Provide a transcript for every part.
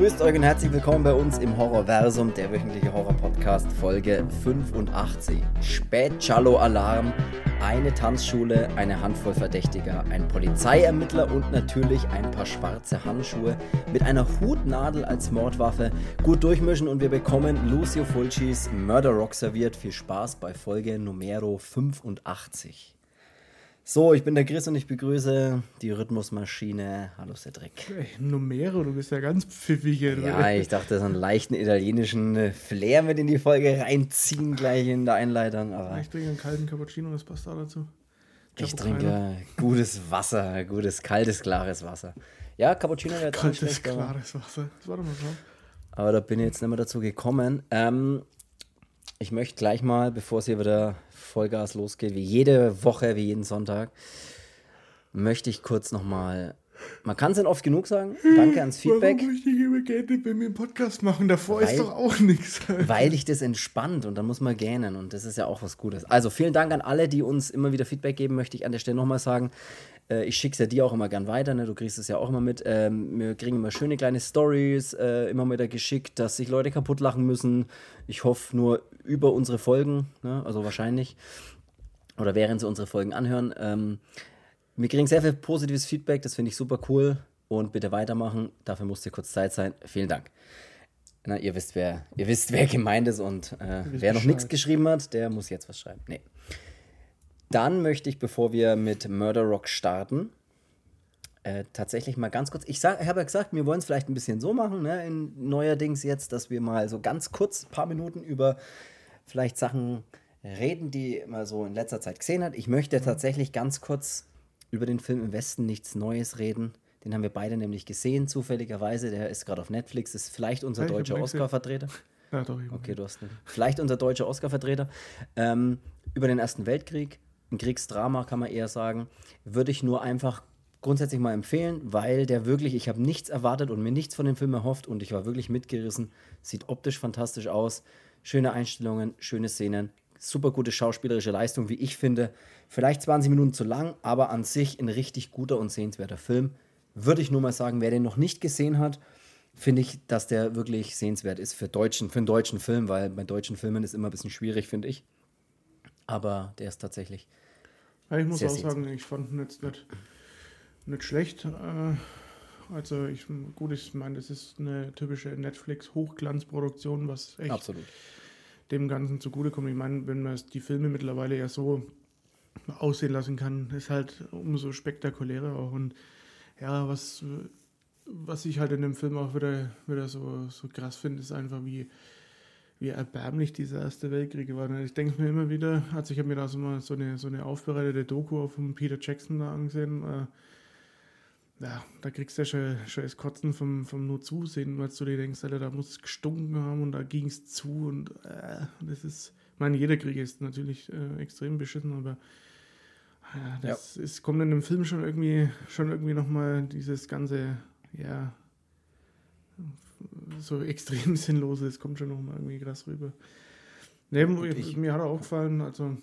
Grüßt euch und herzlich willkommen bei uns im Horrorversum, der wöchentliche Horror-Podcast, Folge 85. Spät-Cello-Alarm, eine Tanzschule, eine Handvoll Verdächtiger, ein Polizeiermittler und natürlich ein paar schwarze Handschuhe mit einer Hutnadel als Mordwaffe. Gut durchmischen und wir bekommen Lucio Fulcis Murder Rock serviert. Viel Spaß bei Folge Numero 85. So, ich bin der Chris und ich begrüße die Rhythmusmaschine. Hallo Cedric. Hey, Numero, du bist ja ganz pfiffig hier. Ja, ich dachte, so einen leichten italienischen Flair mit in die Folge reinziehen, gleich in der Einleitung. Aber ich trinke einen kalten Cappuccino, das passt da dazu. Ich trinke gutes Wasser, gutes, kaltes, klares Wasser. Ja, Cappuccino wäre Kaltes, schlecht, klares Wasser. Das war doch mal drauf. Aber da bin ich jetzt nicht mehr dazu gekommen. Ähm, ich möchte gleich mal, bevor es hier wieder Vollgas losgeht, wie jede Woche, wie jeden Sonntag, möchte ich kurz nochmal. Man kann es nicht oft genug sagen. Danke ans Feedback. Warum möchte ich immer gerne bei mir einen Podcast machen? Davor weil, ist doch auch nichts. Weil dich das entspannt und dann muss man gähnen und das ist ja auch was Gutes. Also vielen Dank an alle, die uns immer wieder Feedback geben, möchte ich an der Stelle nochmal sagen. Äh, ich schicke es ja dir auch immer gern weiter, ne? du kriegst es ja auch immer mit. Ähm, wir kriegen immer schöne kleine Stories, äh, immer wieder geschickt, dass sich Leute kaputt lachen müssen. Ich hoffe nur über unsere Folgen, ne? also wahrscheinlich. Oder während sie unsere Folgen anhören. Ähm, wir kriegen sehr viel positives Feedback, das finde ich super cool. Und bitte weitermachen. Dafür muss dir kurz Zeit sein. Vielen Dank. Na, ihr wisst, wer, ihr wisst, wer gemeint ist und äh, wer noch nichts geschrieben hat, der muss jetzt was schreiben. Nee. Dann möchte ich, bevor wir mit Murder Rock starten, äh, tatsächlich mal ganz kurz, ich, ich habe ja gesagt, wir wollen es vielleicht ein bisschen so machen, ne, in neuerdings jetzt, dass wir mal so ganz kurz ein paar Minuten über vielleicht Sachen reden, die man so in letzter Zeit gesehen hat. Ich möchte mhm. tatsächlich ganz kurz über den Film im Westen nichts Neues reden. Den haben wir beide nämlich gesehen, zufälligerweise. Der ist gerade auf Netflix, ist vielleicht unser hey, deutscher Oscar-Vertreter. Ja, doch, okay, du hast nicht. Vielleicht unser deutscher Oscar-Vertreter. Ähm, über den Ersten Weltkrieg ein Kriegsdrama kann man eher sagen, würde ich nur einfach grundsätzlich mal empfehlen, weil der wirklich, ich habe nichts erwartet und mir nichts von dem Film erhofft und ich war wirklich mitgerissen. Sieht optisch fantastisch aus, schöne Einstellungen, schöne Szenen, super gute schauspielerische Leistung, wie ich finde. Vielleicht 20 Minuten zu lang, aber an sich ein richtig guter und sehenswerter Film. Würde ich nur mal sagen, wer den noch nicht gesehen hat, finde ich, dass der wirklich sehenswert ist für, deutschen, für einen deutschen Film, weil bei deutschen Filmen ist immer ein bisschen schwierig, finde ich. Aber der ist tatsächlich ja, ich muss auch sagen, ich fand ihn jetzt nicht, nicht schlecht. Äh, also ich gut, ich meine, das ist eine typische Netflix-Hochglanzproduktion, was echt Absolut. dem Ganzen zugutekommt. Ich meine, wenn man die Filme mittlerweile ja so aussehen lassen kann, ist halt umso spektakulärer auch. Und ja, was, was ich halt in dem Film auch wieder, wieder so, so krass finde, ist einfach, wie, wie erbärmlich dieser Erste Weltkrieg war. Ich denke mir immer wieder, also ich habe mir da so mal so eine, so eine aufbereitete Doku von Peter Jackson da angesehen. Äh, ja, da kriegst du ja schon, schon das Kotzen vom, vom nur Zusehen, weil du dir denkst, Alter, da muss es gestunken haben und da ging es zu und äh, das ist, ich meine, jeder Krieg ist natürlich äh, extrem beschissen, aber ja, das ja. Ist, kommt in dem Film schon irgendwie, schon irgendwie nochmal dieses ganze, ja, so extrem sinnlos ist, kommt schon noch mal irgendwie krass rüber. Nee, ich, mir hat er auch gefallen, also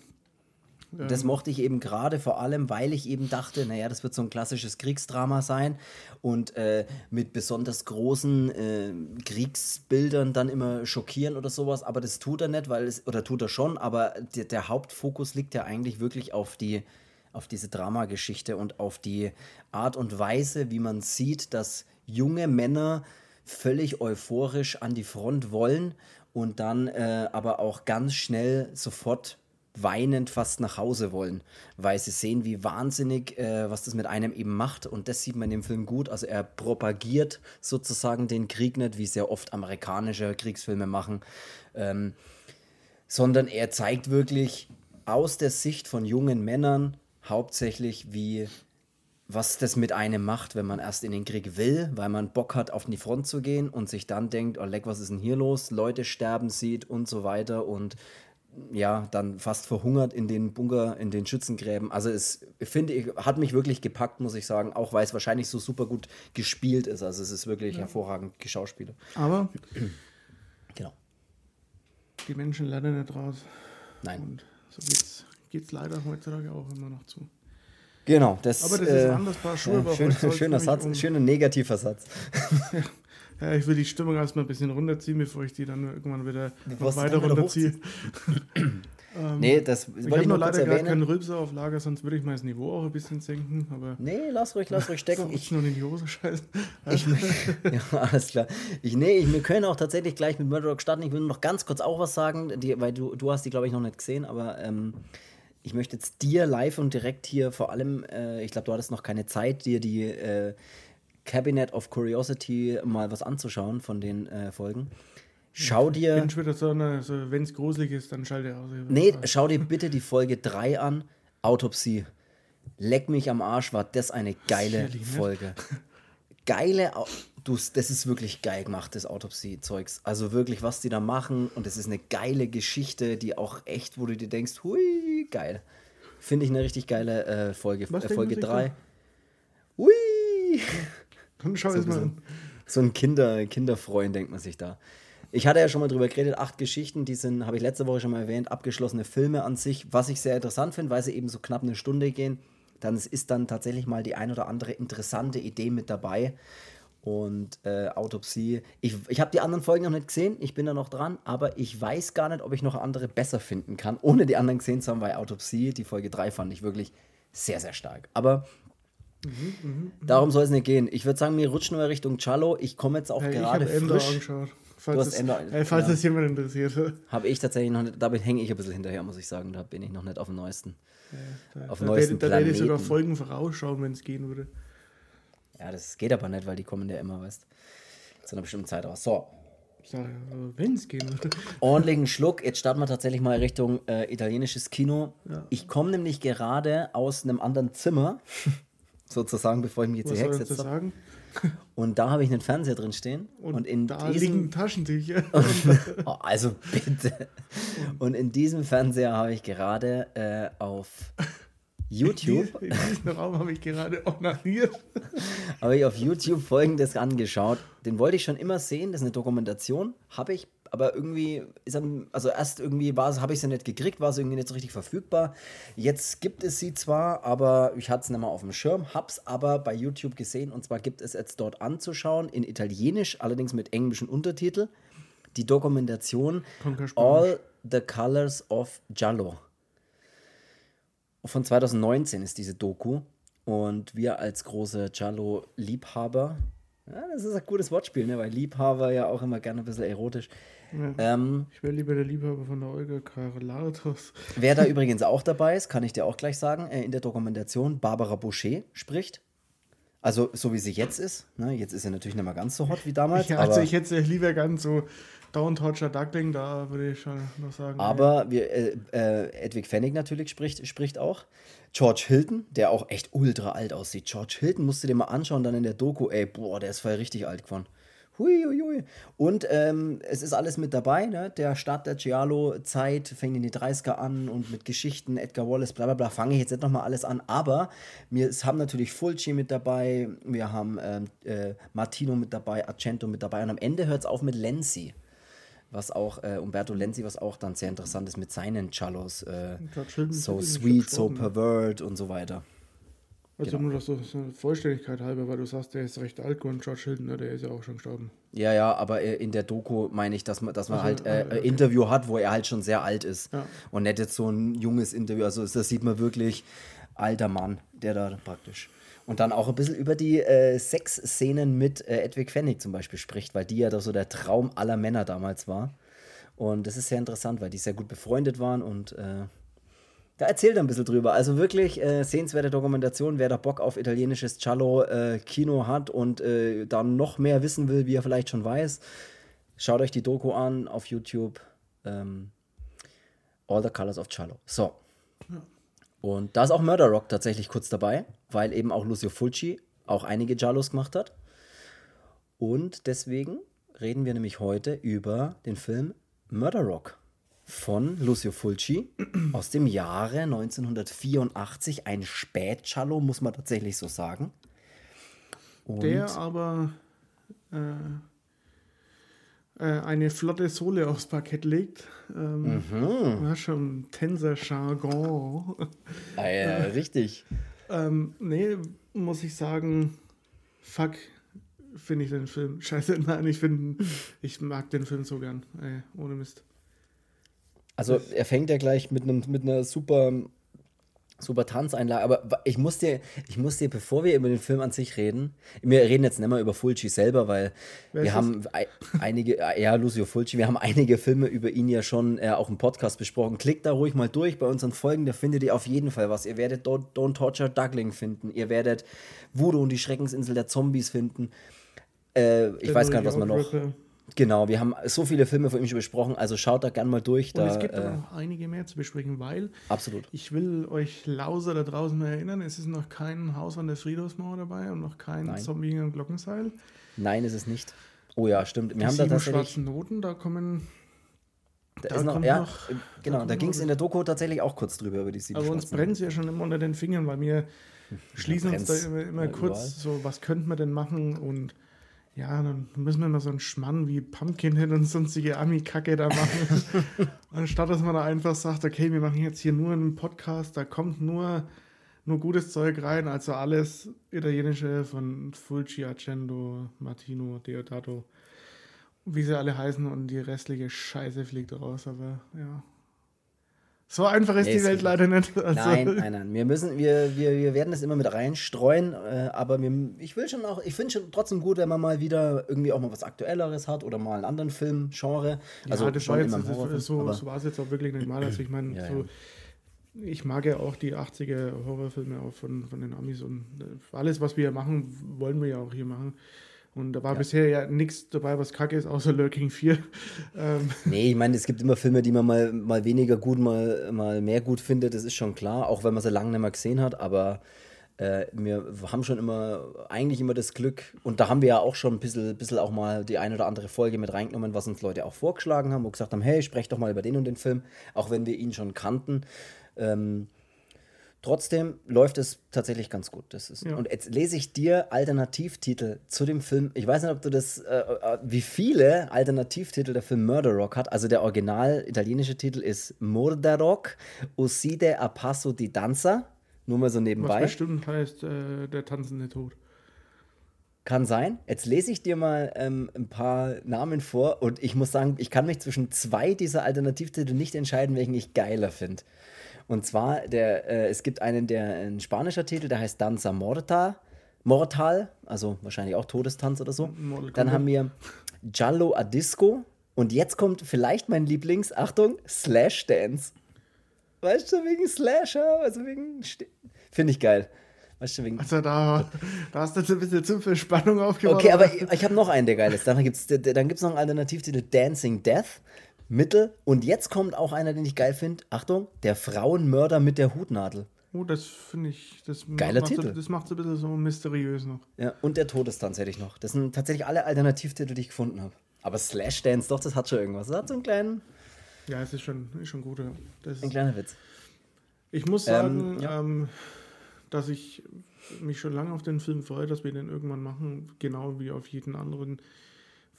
das mochte ich eben gerade vor allem, weil ich eben dachte, naja, das wird so ein klassisches Kriegsdrama sein und äh, mit besonders großen äh, Kriegsbildern dann immer schockieren oder sowas. Aber das tut er nicht, weil es, oder tut er schon, aber der, der Hauptfokus liegt ja eigentlich wirklich auf die, auf diese Dramageschichte und auf die Art und Weise, wie man sieht, dass junge Männer völlig euphorisch an die Front wollen und dann äh, aber auch ganz schnell sofort weinend fast nach Hause wollen, weil sie sehen, wie wahnsinnig, äh, was das mit einem eben macht. Und das sieht man in dem Film gut. Also er propagiert sozusagen den Krieg nicht, wie sehr oft amerikanische Kriegsfilme machen, ähm, sondern er zeigt wirklich aus der Sicht von jungen Männern hauptsächlich, wie was das mit einem macht, wenn man erst in den Krieg will, weil man Bock hat, auf die Front zu gehen und sich dann denkt, oh leck, was ist denn hier los? Leute sterben sieht und so weiter und ja, dann fast verhungert in den Bunker, in den Schützengräben. Also es, finde ich, hat mich wirklich gepackt, muss ich sagen, auch weil es wahrscheinlich so super gut gespielt ist. Also es ist wirklich ja. hervorragend geschauspielert. Aber genau. Die Menschen lernen nicht raus. Nein. Und so geht es leider heutzutage auch immer noch zu. Genau, das, Aber das ist äh, anders, paar Schuhe. Ja, schön, schöner Satz, um schöner negativer Satz. ja, ich will die Stimmung erstmal ein bisschen runterziehen, bevor ich die dann irgendwann wieder weiter runterziehe. Ähm, nee, das ich habe nur leider gerade keinen Rülpser auf Lager, sonst würde ich mal das Niveau auch ein bisschen senken. Aber nee, lass ruhig, lass ruhig stecken. ich nur in die Hose scheißen. Ich, ja, alles klar. Ich, nee, ich, wir können auch tatsächlich gleich mit Murder Rock starten. Ich will nur noch ganz kurz auch was sagen, die, weil du, du hast die, glaube ich, noch nicht gesehen, aber ähm, ich möchte jetzt dir live und direkt hier vor allem, äh, ich glaube, du hattest noch keine Zeit, dir die äh, Cabinet of Curiosity mal was anzuschauen von den äh, Folgen. Schau dir. Schon wieder so, eine, so wenn es gruselig ist, dann schalte aus. Nee, schau dir bitte die Folge 3 an. Autopsie. Leck mich am Arsch, war das eine geile das Folge. Geile, du, das ist wirklich geil gemacht, das Autopsie-Zeugs. Also wirklich, was die da machen und es ist eine geile Geschichte, die auch echt, wo du dir denkst, hui, geil. Finde ich eine richtig geile äh, Folge. Äh, Folge 3. Hui! Dann schau so, es mal an. So ein Kinder, Kinderfreund denkt man sich da. Ich hatte ja schon mal drüber geredet, acht Geschichten, die sind, habe ich letzte Woche schon mal erwähnt, abgeschlossene Filme an sich, was ich sehr interessant finde, weil sie eben so knapp eine Stunde gehen. Dann ist dann tatsächlich mal die ein oder andere interessante Idee mit dabei. Und äh, Autopsie. Ich, ich habe die anderen Folgen noch nicht gesehen, ich bin da noch dran, aber ich weiß gar nicht, ob ich noch andere besser finden kann, ohne die anderen gesehen zu haben, weil Autopsie, die Folge 3 fand ich wirklich sehr, sehr stark. Aber mhm, mh, mh. darum soll es nicht gehen. Ich würde sagen, wir rutschen nur Richtung Cello. Ich komme jetzt auch hey, gerade frisch. Falls, es, Ende, äh, falls ja. das jemand interessiert. Habe ich tatsächlich noch nicht, damit hänge ich ein bisschen hinterher, muss ich sagen. Da bin ich noch nicht auf dem neuesten. Ja, da, auf dem da, neuesten da, da werde ich sogar Folgen vorausschauen, wenn es gehen würde. Ja, das geht aber nicht, weil die kommen ja immer, weißt zu einer bestimmten Zeit raus. So. Wenn es gehen würde. Ordentlichen Schluck. Jetzt starten wir tatsächlich mal Richtung äh, italienisches Kino. Ja. Ich komme nämlich gerade aus einem anderen Zimmer, sozusagen, bevor ich mich jetzt Was hierher gesetzt habe. Und da habe ich einen Fernseher drin stehen. Und, und in da diesem, liegen Taschentücher. oh, also bitte. Und in diesem Fernseher habe ich gerade äh, auf YouTube. In, diesem Raum habe ich gerade onaniert. habe ich auf YouTube folgendes angeschaut. Den wollte ich schon immer sehen. Das ist eine Dokumentation. Habe ich aber irgendwie ist dann, also erst irgendwie war habe ich sie nicht gekriegt, war sie irgendwie nicht so richtig verfügbar. Jetzt gibt es sie zwar, aber ich hatte es nicht mal auf dem Schirm, hab's aber bei YouTube gesehen und zwar gibt es jetzt dort anzuschauen in Italienisch, allerdings mit englischen Untertitel, die Dokumentation All the Colors of Giallo. Von 2019 ist diese Doku und wir als große Giallo-Liebhaber ja, das ist ein gutes Wortspiel, ne? weil Liebhaber ja auch immer gerne ein bisschen erotisch. Ja. Ähm, ich wäre lieber der Liebhaber von der Olga Karlatos. Wer da übrigens auch dabei ist, kann ich dir auch gleich sagen, äh, in der Dokumentation Barbara Boucher spricht. Also so wie sie jetzt ist. Ne? Jetzt ist sie natürlich nicht mehr ganz so hot wie damals. Ja, also ich hätte sie lieber ganz so Down Torture Duckling, da würde ich schon noch sagen. Aber ja. wir, äh, äh, Edwig Fennig natürlich spricht, spricht auch. George Hilton, der auch echt ultra alt aussieht. George Hilton musst du dir mal anschauen, dann in der Doku, ey, boah, der ist voll richtig alt geworden. Hui, hui, hui. Und ähm, es ist alles mit dabei, ne? Der Start der Giallo-Zeit fängt in die 30er an und mit Geschichten, Edgar Wallace, bla bla bla, fange ich jetzt nicht nochmal alles an. Aber wir haben natürlich Fulci mit dabei, wir haben ähm, äh, Martino mit dabei, Argento mit dabei und am Ende hört es auf mit Lenzi. Was auch, äh, Umberto Lenzi, was auch dann sehr interessant ist mit seinen Cellos. Äh, so sweet, so pervert und so weiter. Also genau. nur das so, so Vollständigkeit halber, weil du sagst, der ist recht alt geworden, George Hilton, ne? der ist ja auch schon gestorben. Ja, ja, aber äh, in der Doku meine ich, dass man, dass man also, halt äh, okay. Interview hat, wo er halt schon sehr alt ist. Ja. Und nicht jetzt so ein junges Interview. Also das sieht man wirklich, alter Mann, der da praktisch. Und dann auch ein bisschen über die äh, Sexszenen mit äh, Edwig Fennig zum Beispiel spricht, weil die ja doch so der Traum aller Männer damals war. Und das ist sehr interessant, weil die sehr gut befreundet waren und äh, da erzählt er ein bisschen drüber. Also wirklich äh, sehenswerte Dokumentation, wer da Bock auf italienisches Cello-Kino äh, hat und äh, da noch mehr wissen will, wie er vielleicht schon weiß, schaut euch die Doku an auf YouTube. Ähm, All the Colors of Cello. So. Und da ist auch Murder Rock tatsächlich kurz dabei, weil eben auch Lucio Fulci auch einige Giallos gemacht hat. Und deswegen reden wir nämlich heute über den Film Murder Rock von Lucio Fulci aus dem Jahre 1984. Ein Spätcello, muss man tatsächlich so sagen. Und Der aber äh, äh, eine flotte Sohle aufs Parkett legt. Ähm, mhm. Ja, schon Tänzer Jargon. Ah, ja, richtig. Ähm, nee, muss ich sagen, fuck, finde ich den Film scheiße. Nein, ich finde, ich mag den Film so gern. Ey, ohne Mist. Also er fängt ja gleich mit, einem, mit einer super super Tanzeinlage. Aber ich muss dir, ich muss dir, bevor wir über den Film an sich reden, wir reden jetzt nicht mehr über Fulci selber, weil Wer wir haben einige, ja, Lucio Fulci, wir haben einige Filme über ihn ja schon äh, auch im Podcast besprochen. Klickt da ruhig mal durch bei unseren Folgen, da findet ihr auf jeden Fall was. Ihr werdet Don't, Don't Torture Duckling finden, ihr werdet Voodoo und die Schreckensinsel der Zombies finden. Äh, ich weiß gar nicht, was man noch. Genau, wir haben so viele Filme von ihm schon besprochen, also schaut da gerne mal durch. Und da, es gibt äh, noch einige mehr zu besprechen, weil absolut. ich will euch Lauser da draußen erinnern, es ist noch kein Haus an der Friedhofsmauer dabei und noch kein Nein. Zombie im Glockenseil. Nein, ist es nicht. Oh ja, stimmt. Wir die haben da tatsächlich schwarzen Noten, da kommen da, da ist noch, ja, noch, genau, da, da ging es in der Doku tatsächlich auch kurz drüber über die sieben Aber uns brennt es ja schon immer unter den Fingern, weil wir schließen uns da immer, immer kurz überall. so, was könnten wir denn machen und ja, dann müssen wir mal so einen Schmann wie Pumpkinhead und sonstige Ami-Kacke da machen. Anstatt dass man da einfach sagt, okay, wir machen jetzt hier nur einen Podcast, da kommt nur, nur gutes Zeug rein, also alles italienische von Fulci, Accendo, Martino, Deodato, wie sie alle heißen und die restliche Scheiße fliegt raus, aber ja. So einfach ist nee, die Welt leider nicht. Also nein, nein, nein. Wir müssen, wir, wir, wir werden das immer mit reinstreuen, äh, aber wir, ich will schon auch, ich finde schon trotzdem gut, wenn man mal wieder irgendwie auch mal was Aktuelleres hat oder mal einen anderen Film, Genre. Also ja, das schon war jetzt, das, so, so war es jetzt auch wirklich nicht mal. Also ich meine, ja, so, ja. ich mag ja auch die 80er Horrorfilme auch von, von den Amis und äh, alles, was wir hier machen, wollen wir ja auch hier machen. Und da war ja. bisher ja nichts dabei, was kacke ist, außer Lurking 4. ähm. Nee, ich meine, es gibt immer Filme, die man mal, mal weniger gut, mal, mal mehr gut findet, das ist schon klar, auch wenn man sie lange nicht mehr gesehen hat, aber äh, wir haben schon immer, eigentlich immer das Glück, und da haben wir ja auch schon ein bisschen, bisschen auch mal die eine oder andere Folge mit reingenommen, was uns Leute auch vorgeschlagen haben, wo gesagt haben, hey, sprech doch mal über den und den Film, auch wenn wir ihn schon kannten. Ähm, Trotzdem läuft es tatsächlich ganz gut. Das ist, ja. Und jetzt lese ich dir Alternativtitel zu dem Film. Ich weiß nicht, ob du das, äh, äh, wie viele Alternativtitel der Film Murder Rock hat. Also der original italienische Titel ist Murder Rock, Uccide a Passo di Danza. Nur mal so nebenbei. Was bestimmt heißt äh, der tanzende Tod. Kann sein. Jetzt lese ich dir mal ähm, ein paar Namen vor und ich muss sagen, ich kann mich zwischen zwei dieser Alternativtitel nicht entscheiden, welchen ich geiler finde. Und zwar, der, äh, es gibt einen, der ein spanischer Titel, der heißt Danza Morta, Mortal, also wahrscheinlich auch Todestanz oder so. Dann haben wir Giallo a Disco. Und jetzt kommt vielleicht mein Lieblings, Achtung, Slash Dance. Weißt du, wegen Slasher, also wegen. Finde ich geil. Weißt du, wegen. Also da, da hast du jetzt ein bisschen zu viel Spannung aufgebaut. Okay, aber ich, ich habe noch einen, der geil ist. Dann gibt es dann gibt's noch einen Alternativtitel Dancing Death. Mittel. Und jetzt kommt auch einer, den ich geil finde. Achtung, der Frauenmörder mit der Hutnadel. Oh, das finde ich. Das Geiler macht, Titel. Das macht es ein bisschen so mysteriös noch. Ja, und der Todestanz hätte ich noch. Das sind tatsächlich alle Alternativtitel, die ich gefunden habe. Aber Slash Dance, doch, das hat schon irgendwas. Das hat so einen kleinen. Ja, es ist schon, ist schon gut. Das ein kleiner Witz. Ich muss sagen, ähm, ja. ähm, dass ich mich schon lange auf den Film freue, dass wir den irgendwann machen, genau wie auf jeden anderen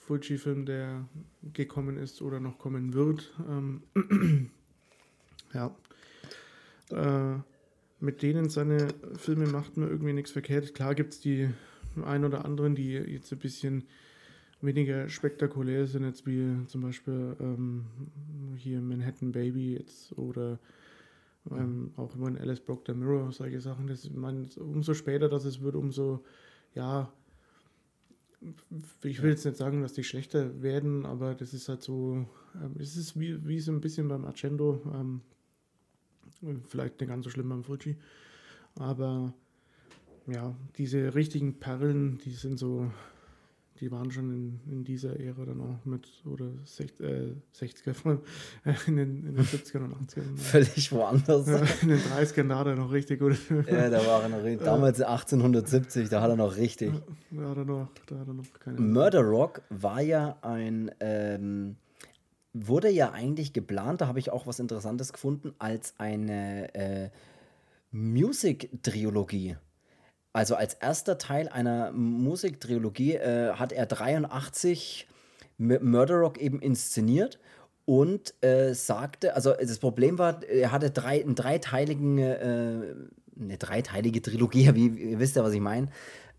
Fulci-Film, der gekommen ist oder noch kommen wird. Ähm, ja. Äh, mit denen seine Filme macht man irgendwie nichts verkehrt. Klar gibt es die ein oder anderen, die jetzt ein bisschen weniger spektakulär sind, jetzt wie zum Beispiel ähm, hier Manhattan Baby jetzt oder ähm, auch immer in Alice Broke the Mirror, solche Sachen. Das, man, umso später das es wird, umso ja, ich will jetzt nicht sagen, dass die schlechter werden, aber das ist halt so, ähm, es ist wie, wie so ein bisschen beim Argento, ähm, vielleicht nicht ganz so schlimm beim Fuji, aber ja, diese richtigen Perlen, die sind so, die waren schon in, in dieser Ära dann auch mit, oder 60, äh, 60er, äh, in den, in den 70ern und 80ern. Völlig woanders. in den 30ern, da hat er noch richtig gut. ja, da war er noch, damals 1870, da hat er noch richtig. Da hat er noch, da hat er noch keine. Murder Rock war ja ein, ähm, wurde ja eigentlich geplant, da habe ich auch was Interessantes gefunden, als eine äh, Music-Trilogie. Also als erster Teil einer Musiktrilogie äh, hat er 83 Murder Rock eben inszeniert und äh, sagte, also das Problem war, er hatte drei, einen dreiteiligen, äh, eine dreiteilige Trilogie, wie ihr wisst ja, was ich meine,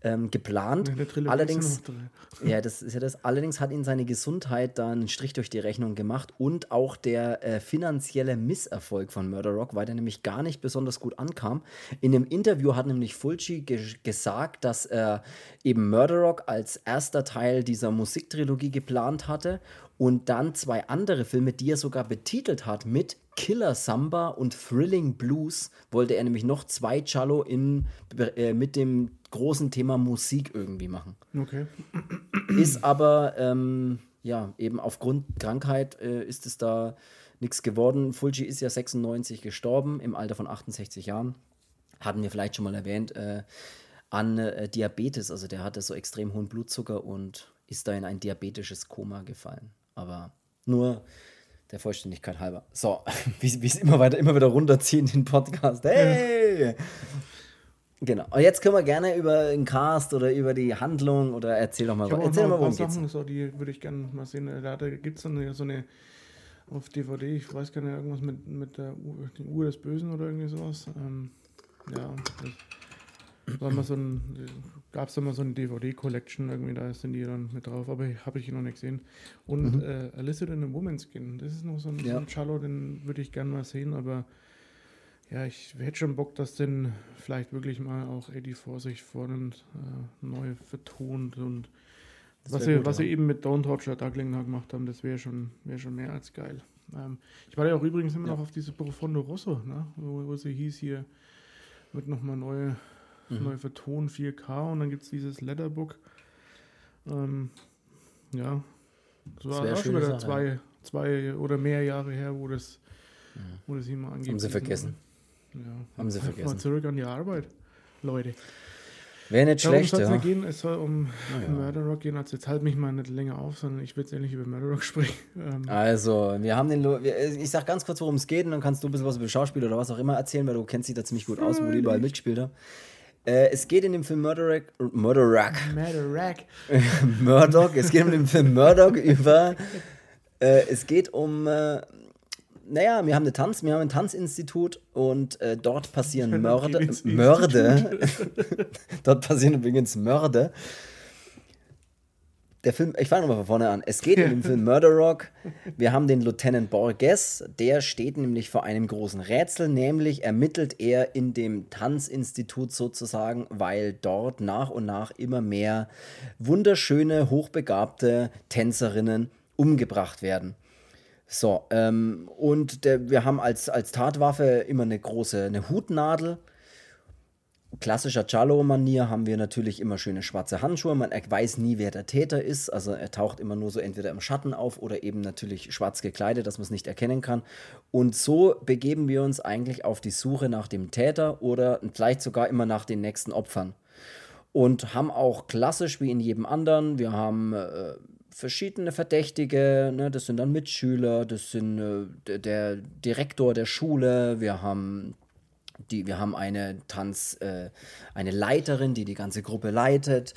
ähm, geplant. Allerdings, ja, das ist ja das. Allerdings hat ihn seine Gesundheit da einen Strich durch die Rechnung gemacht und auch der äh, finanzielle Misserfolg von Murder Rock, weil der nämlich gar nicht besonders gut ankam. In einem Interview hat nämlich Fulci ge gesagt, dass er eben Murder Rock als erster Teil dieser Musiktrilogie geplant hatte und dann zwei andere Filme, die er sogar betitelt hat mit Killer Samba und Thrilling Blues, wollte er nämlich noch zwei Cello in, äh, mit dem großen Thema Musik irgendwie machen. Okay. Ist aber, ähm, ja, eben aufgrund Krankheit äh, ist es da nichts geworden. Fulci ist ja 96 gestorben, im Alter von 68 Jahren. Hatten wir vielleicht schon mal erwähnt, äh, an äh, Diabetes. Also der hatte so extrem hohen Blutzucker und ist da in ein diabetisches Koma gefallen. Aber nur der Vollständigkeit halber. So, wie es immer weiter, immer wieder runterziehen, den Podcast. Hey! Genau. Und jetzt können wir gerne über den Cast oder über die Handlung oder erzähl doch mal, ich erzähl mal, worum geht's. Sachen, so, die würde ich gerne mal sehen. Da, da gibt es dann so eine auf DVD, ich weiß gar nicht, irgendwas mit, mit der Uhr, Uhr des Bösen oder irgendwie sowas. Ähm, ja, das, so gab es da mal so eine DVD-Collection, irgendwie, da sind die dann mit drauf, aber habe ich noch nicht gesehen. Und mhm. äh, Alyssa in a Woman's Skin, das ist noch so ein, ja. so ein Cello, den würde ich gerne mal sehen, aber ja, ich hätte schon Bock, dass denn vielleicht wirklich mal auch 84 sich vornimmt, äh, neu vertont und was sie, gut, was ja. sie eben mit Don't Torture Duckling gemacht haben, das wäre schon, wär schon mehr als geil. Ähm, ich war ja auch übrigens immer ja. noch auf diese Profondo Rosso, ne? wo, wo sie hieß, hier wird nochmal neu, mhm. neu vertont, 4K und dann gibt es dieses Letterbook. Ähm, ja, das war das auch schon wieder zwei, zwei oder mehr Jahre her, wo das, mhm. wo das immer angeht. Haben sie vergessen. Ja. Haben sie vergessen. Mal zurück an die Arbeit, Leute. Wäre nicht Darum schlecht, ja. gehen, es soll um ja. Murder Rock gehen. Also jetzt halt mich mal nicht länger auf, sondern ich will jetzt endlich über Murder Rock sprechen. Ähm also, wir haben den. Lo ich sag ganz kurz, worum es geht, und dann kannst du ein bisschen was über Schauspieler oder was auch immer erzählen, weil du kennst dich da ziemlich gut aus, wo die überall mitgespielt haben. Äh, es geht in dem Film Murder Rock. Murder Rock. Murder Rock. Murdoch. Es geht in dem Film Murdoch über. Äh, es geht um äh, naja, wir haben eine Tanz, wir haben ein Tanzinstitut und äh, dort passieren Mörder. Mörder. dort passieren übrigens Mörder. Der Film, ich fange nochmal von vorne an. Es geht in dem Film Murder Rock. Wir haben den Lieutenant Borges, der steht nämlich vor einem großen Rätsel, nämlich ermittelt er in dem Tanzinstitut sozusagen, weil dort nach und nach immer mehr wunderschöne, hochbegabte Tänzerinnen umgebracht werden. So, ähm, und der, wir haben als, als Tatwaffe immer eine große eine Hutnadel. Klassischer Chalo-Manier haben wir natürlich immer schöne schwarze Handschuhe. Man weiß nie, wer der Täter ist. Also er taucht immer nur so entweder im Schatten auf oder eben natürlich schwarz gekleidet, dass man es nicht erkennen kann. Und so begeben wir uns eigentlich auf die Suche nach dem Täter oder vielleicht sogar immer nach den nächsten Opfern. Und haben auch klassisch wie in jedem anderen, wir haben äh, verschiedene Verdächtige, ne? das sind dann Mitschüler, das sind äh, der Direktor der Schule, wir haben die, wir haben eine Tanz, äh, eine Leiterin, die die ganze Gruppe leitet.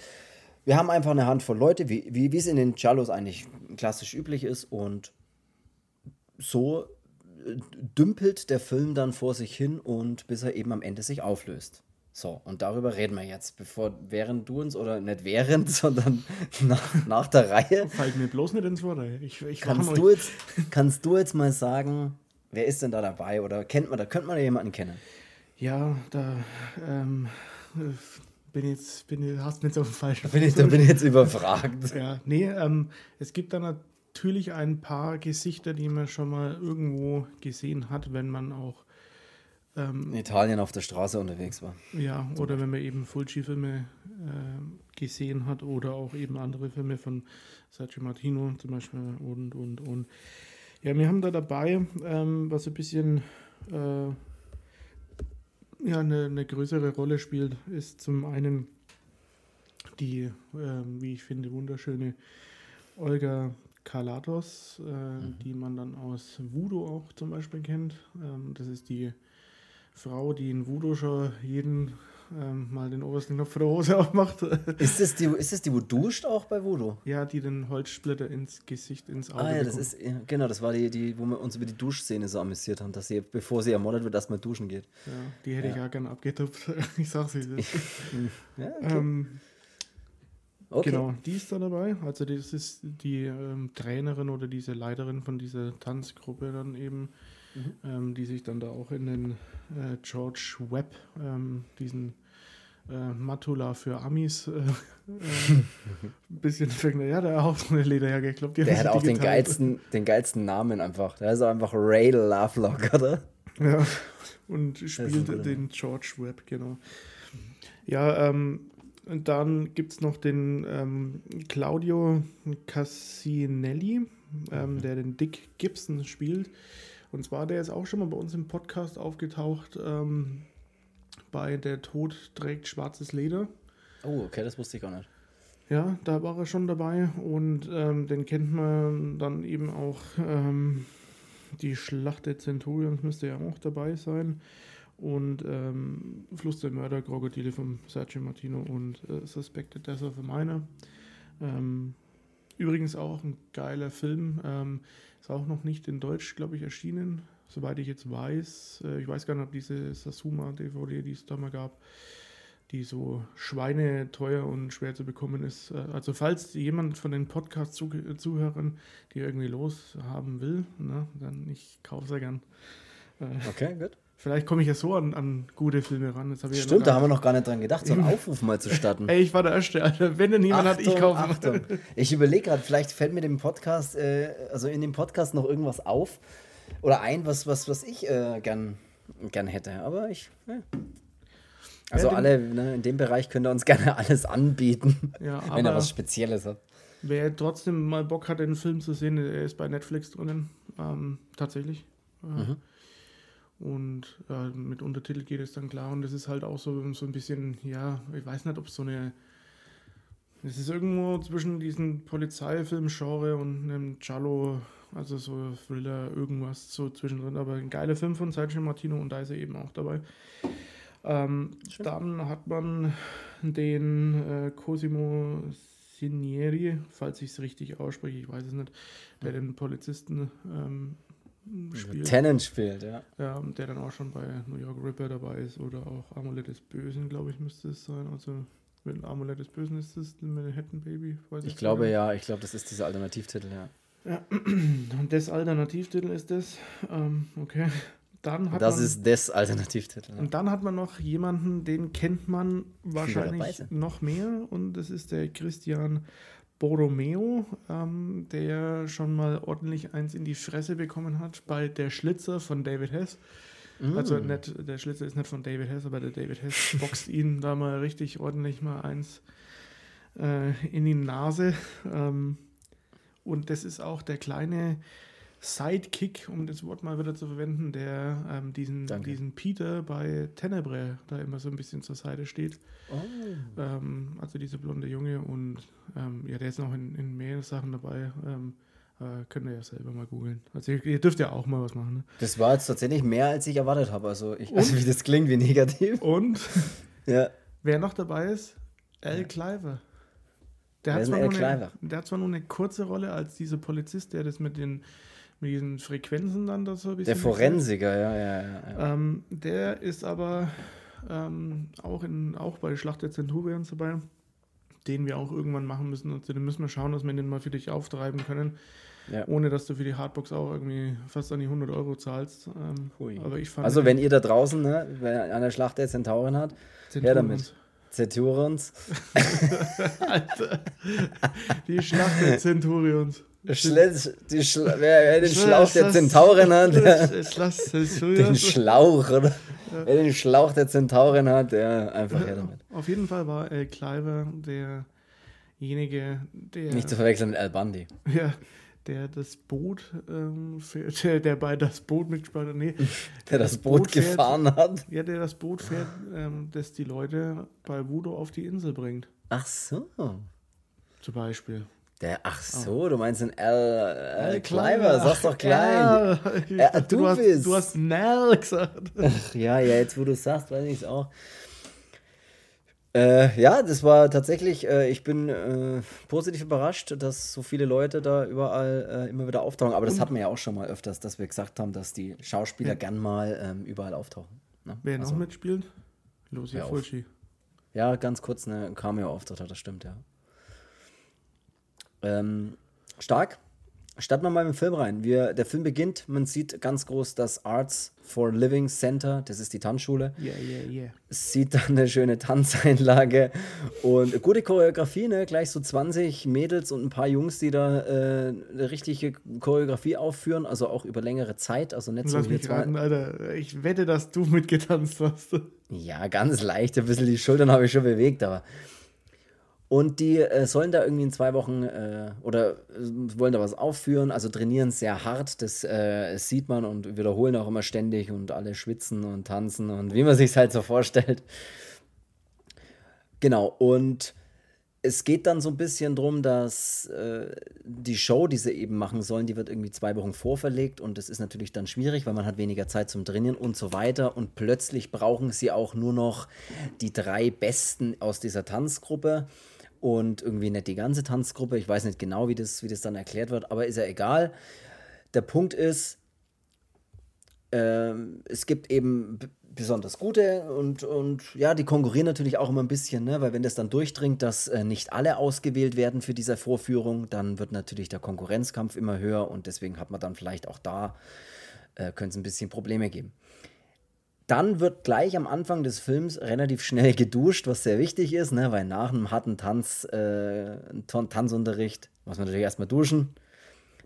Wir haben einfach eine Handvoll Leute, wie, wie es in den Cellos eigentlich klassisch üblich ist und so äh, dümpelt der Film dann vor sich hin und bis er eben am Ende sich auflöst. So, und darüber reden wir jetzt, bevor, während du uns, oder nicht während, sondern nach, nach der Reihe. Fällt mir bloß nicht ins Wort. Ich, ich kannst, du jetzt, kannst du jetzt mal sagen, wer ist denn da dabei? Oder kennt man, da könnte man ja jemanden kennen? Ja, da ähm, bin jetzt, bin, hast mich jetzt auf dem falschen bin ich, Da bin ich jetzt überfragt. ja, nee, ähm, es gibt da natürlich ein paar Gesichter, die man schon mal irgendwo gesehen hat, wenn man auch ähm, in Italien auf der Straße unterwegs war. Ja, oder wenn man eben Fulci-Filme äh, gesehen hat oder auch eben andere Filme von Sergio Martino zum Beispiel und, und, und. Ja, wir haben da dabei, ähm, was ein bisschen äh, ja, eine, eine, größere Rolle spielt, ist zum einen die, äh, wie ich finde, wunderschöne Olga Kalatos, äh, mhm. die man dann aus Voodoo auch zum Beispiel kennt. Ähm, das ist die Frau, die in Voodoo schon jeden ähm, mal den obersten Knopf der Hose aufmacht. Ist das die, ist das die, wo duscht auch bei Voodoo? Ja, die den Holzsplitter ins Gesicht, ins Auge Ah ja, das ist, ja, genau, das war die, die, wo wir uns über die Duschszene so amüsiert haben, dass sie, bevor sie ermordet wird, erstmal duschen geht. Ja, die hätte ich ja gern abgetupft. ich sag's ist. Ja, okay. ähm, okay. Genau, die ist da dabei. Also das ist die ähm, Trainerin oder diese Leiterin von dieser Tanzgruppe dann eben, Mhm. ähm, die sich dann da auch in den äh, George Webb, ähm, diesen äh, Matula für Amis, äh, äh, ein bisschen fängt. Ja, der hat auch so eine Lederjacke. Ich glaube, Der hat auch den geilsten, den geilsten Namen einfach. Der ist auch einfach Ray Lovelock, oder? Ja, und spielt den George Webb, genau. Ja, ähm, und dann gibt es noch den ähm, Claudio Cassinelli, ähm, der den Dick Gibson spielt. Und zwar, der ist auch schon mal bei uns im Podcast aufgetaucht, ähm, bei Der Tod trägt schwarzes Leder. Oh, okay, das wusste ich gar nicht. Ja, da war er schon dabei und ähm, den kennt man dann eben auch. Ähm, die Schlacht der Centurions müsste ja auch dabei sein. Und ähm, Fluss der Mörder, Krokodile von Sergio Martino und äh, Suspected Death of a Miner. Ähm, übrigens auch ein geiler Film. Ähm, ist auch noch nicht in Deutsch, glaube ich, erschienen, soweit ich jetzt weiß. Äh, ich weiß gar nicht, ob diese Sasuma-DVD, die es da mal gab, die so schweineteuer und schwer zu bekommen ist. Äh, Also falls jemand von den Podcast-Zuhörern die irgendwie loshaben will, ne, dann ich kaufe sie gern. Äh, Okay, gut. Vielleicht komme ich ja so an, an gute Filme ran. Ja Stimmt, noch da haben wir noch gar nicht dran gedacht, so einen Aufruf mal zu starten. Ey, ich war der Erste, Alter. Wenn denn niemand hat, ich kaufe. Achtung. Ich überlege gerade, vielleicht fällt mir dem Podcast, äh, also in dem Podcast noch irgendwas auf oder ein, was, was, was ich äh, gern, gern hätte. Aber ich. Ja. Also Ja, alle, ne, in dem Bereich könnt ihr uns gerne alles anbieten, Ja, wenn ihr was Spezielles habt. Wer trotzdem mal Bock hat, den Film zu sehen, der ist bei Netflix drinnen. Ähm, tatsächlich. Mhm. Und äh, mit Untertitel geht es dann klar. Und das ist halt auch so, so ein bisschen, ja, ich weiß nicht, ob es so eine. Es ist irgendwo zwischen diesem Polizeifilm-Genre und einem Giallo, also so Thriller, irgendwas so zwischendrin. Aber ein geiler Film von Sergio Martino und da ist er eben auch dabei. Ähm, dann hat man den äh, Cosimo Sinieri, falls ich es richtig ausspreche, ich weiß es nicht, der den Polizisten ähm, spielt. Tennant spielt, ja. Ja, der dann auch schon bei New York Ripper dabei ist oder auch Amulett des Bösen, glaube ich, müsste es sein. Also mit Amulett des Bösen ist es Manhattan Baby. Weiß Ich glaube ja, ich glaube, das ist dieser Alternativtitel, ja. Und das Alternativtitel ist das. Ähm, okay. Dann hat Das man, ist des Alternativtitel. Ja. Und dann hat man noch jemanden, den kennt man wahrscheinlich noch mehr. Und das ist der Christian Borromeo, ähm, der schon mal ordentlich eins in die Fresse bekommen hat bei Der Schlitzer von David Hess. Also Mm. nicht, der Schlitzer ist nicht von David Hess, aber der David Hess boxt ihn da mal richtig ordentlich mal eins äh, in die Nase. Ähm, und das ist auch der kleine Sidekick, um das Wort mal wieder zu verwenden, der ähm, diesen, Danke. diesen Peter bei Tenebrae da immer so ein bisschen zur Seite steht. Oh. Ähm, also dieser blonde Junge und ähm, ja, der ist noch in, in mehreren Sachen dabei. Ähm, äh, könnt ihr ja selber mal googeln. Also ihr, ihr dürft ja auch mal was machen. Ne? Das war jetzt tatsächlich mehr, als ich erwartet habe. Also, ich, also wie das klingt, wie negativ. Und Ja. wer noch dabei ist, Al Cliver. Der hat, eine, der hat zwar nur eine kurze Rolle als dieser Polizist, der das mit den mit diesen Frequenzen dann da so ein bisschen. Der Forensiker, ja, ja, ja. ja. Ähm, der ist aber ähm, auch, in, auch bei Schlacht der Centurions dabei, den wir auch irgendwann machen müssen. Und den müssen wir schauen, dass wir den mal für dich auftreiben können, ja. ohne dass du für die Hardbox auch irgendwie fast an die 100 Euro zahlst. Ähm, aber ich fand Also, wenn ihr da draußen, ne, an der Schlacht der Zentauren hat, her damit. Centurions, Alter. Die Schlacht der Centurions. Schle die Schla wer, wer den Schlauch der Das- Zentauren hat, der, das- das- das- den Schlauch, oder? Wer den Schlauch der Zentauren hat, der einfach her damit. Auf jeden Fall war Al Cliver derjenige, der, Nicht zu verwechseln mit Al Bundy. ja, der das Boot, ähm, fährt, der, der bei das Boot mitgespielt hat. Nee, Der das Boot fährt- gefahren hat. Ja, der das Boot fährt, ähm, das die Leute bei Voodoo auf die Insel bringt. Ach so. Zum Beispiel. Der, ach so, du meinst den Al, Al, Al Cliver, sag's doch klein. Ja, Ja, du, du hast, bist. du hast Nell gesagt. Ach ja, ja, jetzt wo du sagst, weiß ich es auch. Äh, ja, das war tatsächlich, äh, ich bin äh, positiv überrascht, dass so viele Leute da überall äh, immer wieder auftauchen. Aber das hatten wir ja auch schon mal öfters, dass wir gesagt haben, dass die Schauspieler ja. gern mal ähm, überall auftauchen. Ne? Wer also, noch mitspielt? Lucy Fulci. Ja, ganz kurz eine Cameo-Auftritt hat, das stimmt, ja. Ähm, stark. Starten wir mal im Film rein. Wir, der Film beginnt, man sieht ganz groß das Arts for Living Center, das ist die Tanzschule. Yeah, yeah, yeah. Sieht dann eine schöne Tanzeinlage und gute Choreografie, ne? gleich so 20 Mädels und ein paar Jungs, die da äh, eine richtige Choreografie aufführen, also auch über längere Zeit, also nicht so Lass mich raten, Alter. Ich wette, dass du mitgetanzt hast. Ja, ganz leicht, ein bisschen die Schultern habe ich schon bewegt, aber und die äh, sollen da irgendwie in zwei Wochen äh, oder äh, wollen da was aufführen, also trainieren sehr hart, das äh, sieht man und wiederholen auch immer ständig und alle schwitzen und tanzen und wie man sich halt so vorstellt. Genau, und es geht dann so ein bisschen darum, dass äh, die Show, die sie eben machen sollen, die wird irgendwie zwei Wochen vorverlegt. Und das ist natürlich dann schwierig, weil man hat weniger Zeit zum Trainieren und so weiter. Und plötzlich brauchen sie auch nur noch die drei Besten aus dieser Tanzgruppe und irgendwie nicht die ganze Tanzgruppe. Ich weiß nicht genau, wie das, wie das dann erklärt wird, aber ist ja egal. Der Punkt ist, äh, es gibt eben besonders gute und, und ja, die konkurrieren natürlich auch immer ein bisschen, ne? weil wenn das dann durchdringt, dass äh, nicht alle ausgewählt werden für diese Vorführung, dann wird natürlich der Konkurrenzkampf immer höher und deswegen hat man dann vielleicht auch da, äh, könnte es ein bisschen Probleme geben. Dann wird gleich am Anfang des Films relativ schnell geduscht, was sehr wichtig ist, ne? weil nach einem harten Tanz, äh, Tanzunterricht muss man natürlich erstmal duschen.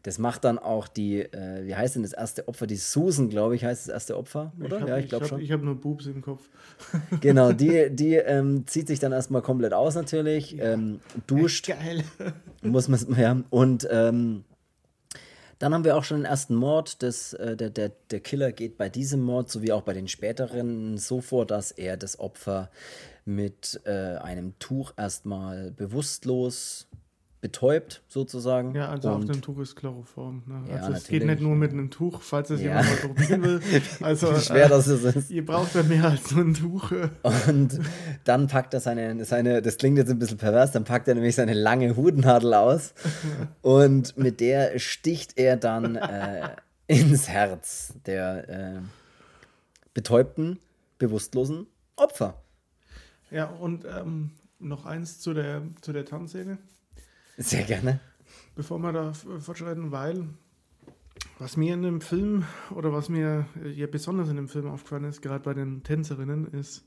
Das macht dann auch die, äh, wie heißt denn das erste Opfer? Die Susan, glaube ich, heißt das erste Opfer, oder? Ich hab, ja, ich glaube schon. Ich habe nur Boobs im Kopf. genau, die, die ähm, zieht sich dann erstmal komplett aus natürlich, ja. ähm, duscht. Geil. muss man, ja, und ähm, dann haben wir auch schon den ersten Mord. Das, äh, der, der, der Killer geht bei diesem Mord sowie auch bei den späteren so vor, dass er das Opfer mit äh, einem Tuch erstmal bewusstlos betäubt, sozusagen. Ja, also und auf dem Tuch ist Chloroform. Ne? Ja, also es geht nicht nur mit einem Tuch, falls es ja. jemand mal probieren will. Also, Wie schwer äh, das ist. Ihr braucht ja mehr als nur ein Tuch. Und dann packt er seine, seine, das klingt jetzt ein bisschen pervers, dann packt er nämlich seine lange Hutnadel aus und mit der sticht er dann äh, ins Herz der äh, betäubten, bewusstlosen Opfer. Ja, und ähm, noch eins zu der, zu der Tanzszene. Sehr gerne. Bevor wir da fortschreiten, weil was mir in dem Film oder was mir ja besonders in dem Film aufgefallen ist, gerade bei den Tänzerinnen, ist,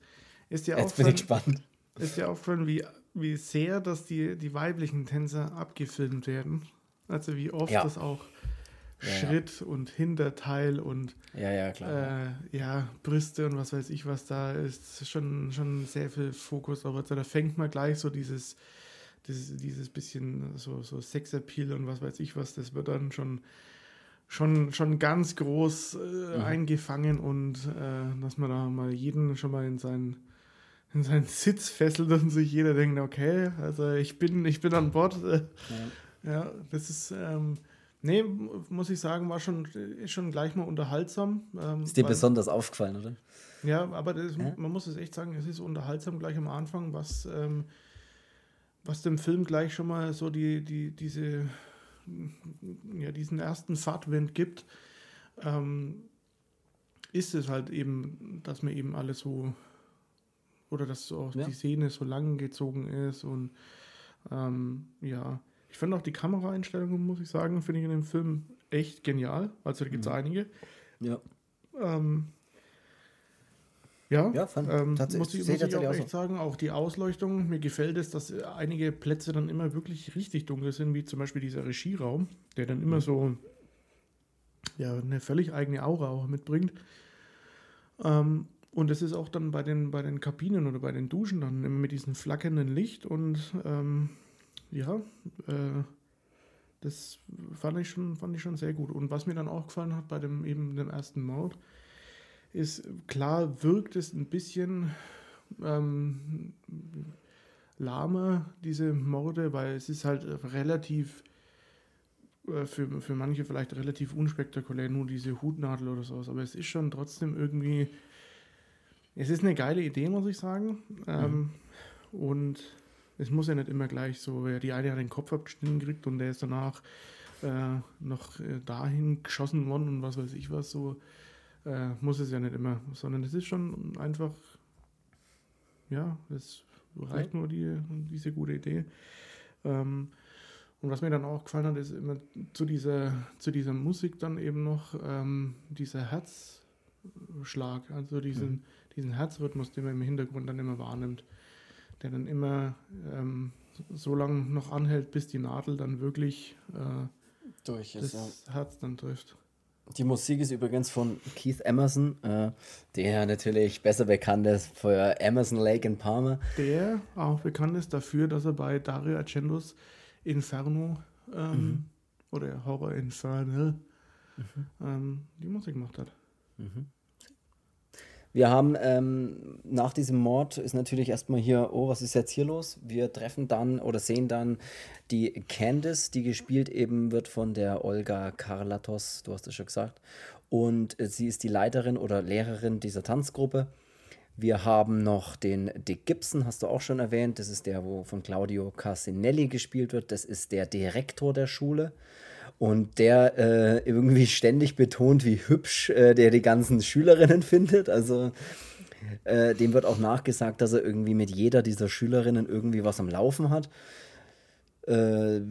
ist ja Jetzt bin ich gespannt. Ist ja aufgefallen, wie, wie sehr, dass die, die weiblichen Tänzer abgefilmt werden. Also wie oft ja. das auch ja, Schritt ja. und Hinterteil und ja, ja, klar. Äh, ja, Brüste und was weiß ich, was da ist, schon, schon sehr viel Fokus. Aber da fängt man gleich so dieses dieses, dieses bisschen so, so Sexappeal und was weiß ich was, das wird dann schon, schon, schon ganz groß äh, mhm. eingefangen und äh, dass man da mal jeden schon mal in seinen in seinen Sitz fesselt und sich jeder denkt, okay, also ich bin, ich bin an Bord. Ja. ja. das ist, ähm, nee, muss ich sagen, war schon, schon gleich mal unterhaltsam. Ähm, ist dir weil, besonders aufgefallen, oder? Ja, aber das, ja? man muss es echt sagen, es ist unterhaltsam gleich am Anfang, was ähm, was dem Film gleich schon mal so die, die, diese, ja, diesen ersten Fahrtwind gibt, ähm, ist es halt eben, dass mir eben alles so, oder dass so auch ja. die Szene so lang gezogen ist und ähm, ja, ich fand auch die Kameraeinstellungen, muss ich sagen, finde ich in dem Film echt genial. Also da gibt es mhm. einige. Ja. Ähm, ja, ja fand, ähm, muss ich, muss ich auch echt so. sagen, auch die Ausleuchtung, mir gefällt es, dass einige Plätze dann immer wirklich richtig dunkel sind, wie zum Beispiel dieser Regieraum, der dann immer mhm. so ja, eine völlig eigene Aura auch mitbringt. Ähm, und es ist auch dann bei den, bei den Kabinen oder bei den Duschen dann immer mit diesem flackernden Licht und ähm, ja, äh, das fand ich, schon, fand ich schon sehr gut. Und was mir dann auch gefallen hat bei dem eben dem ersten Mord, ist klar, wirkt es ein bisschen ähm, lahmer, diese Morde, weil es ist halt relativ, äh, für, für manche vielleicht relativ unspektakulär, nur diese Hutnadel oder sowas, aber es ist schon trotzdem irgendwie, es ist eine geile Idee, muss ich sagen. Ähm, und es muss ja nicht immer gleich so, die eine hat den Kopf abgeschnitten gekriegt und der ist danach äh, noch äh, dahin geschossen worden und was weiß ich was, so äh, muss es ja nicht immer, sondern es ist schon einfach, ja, es reicht nur die, diese gute Idee. Ähm, und was mir dann auch gefallen hat, ist immer zu dieser, zu dieser Musik dann eben noch ähm, dieser Herzschlag, also diesen, mhm. diesen Herzrhythmus, den man im Hintergrund dann immer wahrnimmt, der dann immer ähm, so lange noch anhält, bis die Nadel dann wirklich äh, durch ist, das ja. Herz dann trifft. Die Musik ist übrigens von Keith Emerson, äh, der natürlich besser bekannt ist für Emerson Lake in Palmer. Der auch bekannt ist dafür, dass er bei Dario Argendos Inferno ähm, mhm. oder Horror Infernal mhm. ähm, die Musik gemacht hat. Mhm. Wir haben ähm, nach diesem Mord ist natürlich erstmal hier, oh, was ist jetzt hier los? Wir treffen dann oder sehen dann die Candice, die gespielt eben wird von der Olga Karlatos, du hast es schon gesagt. Und äh, sie ist die Leiterin oder Lehrerin dieser Tanzgruppe. Wir haben noch den Dick Gibson, hast du auch schon erwähnt. Das ist der, wo von Claudio Casinelli gespielt wird. Das ist der Direktor der Schule. Und der äh, irgendwie ständig betont, wie hübsch äh, der die ganzen Schülerinnen findet. Also äh, dem wird auch nachgesagt, dass er irgendwie mit jeder dieser Schülerinnen irgendwie was am Laufen hat. Äh,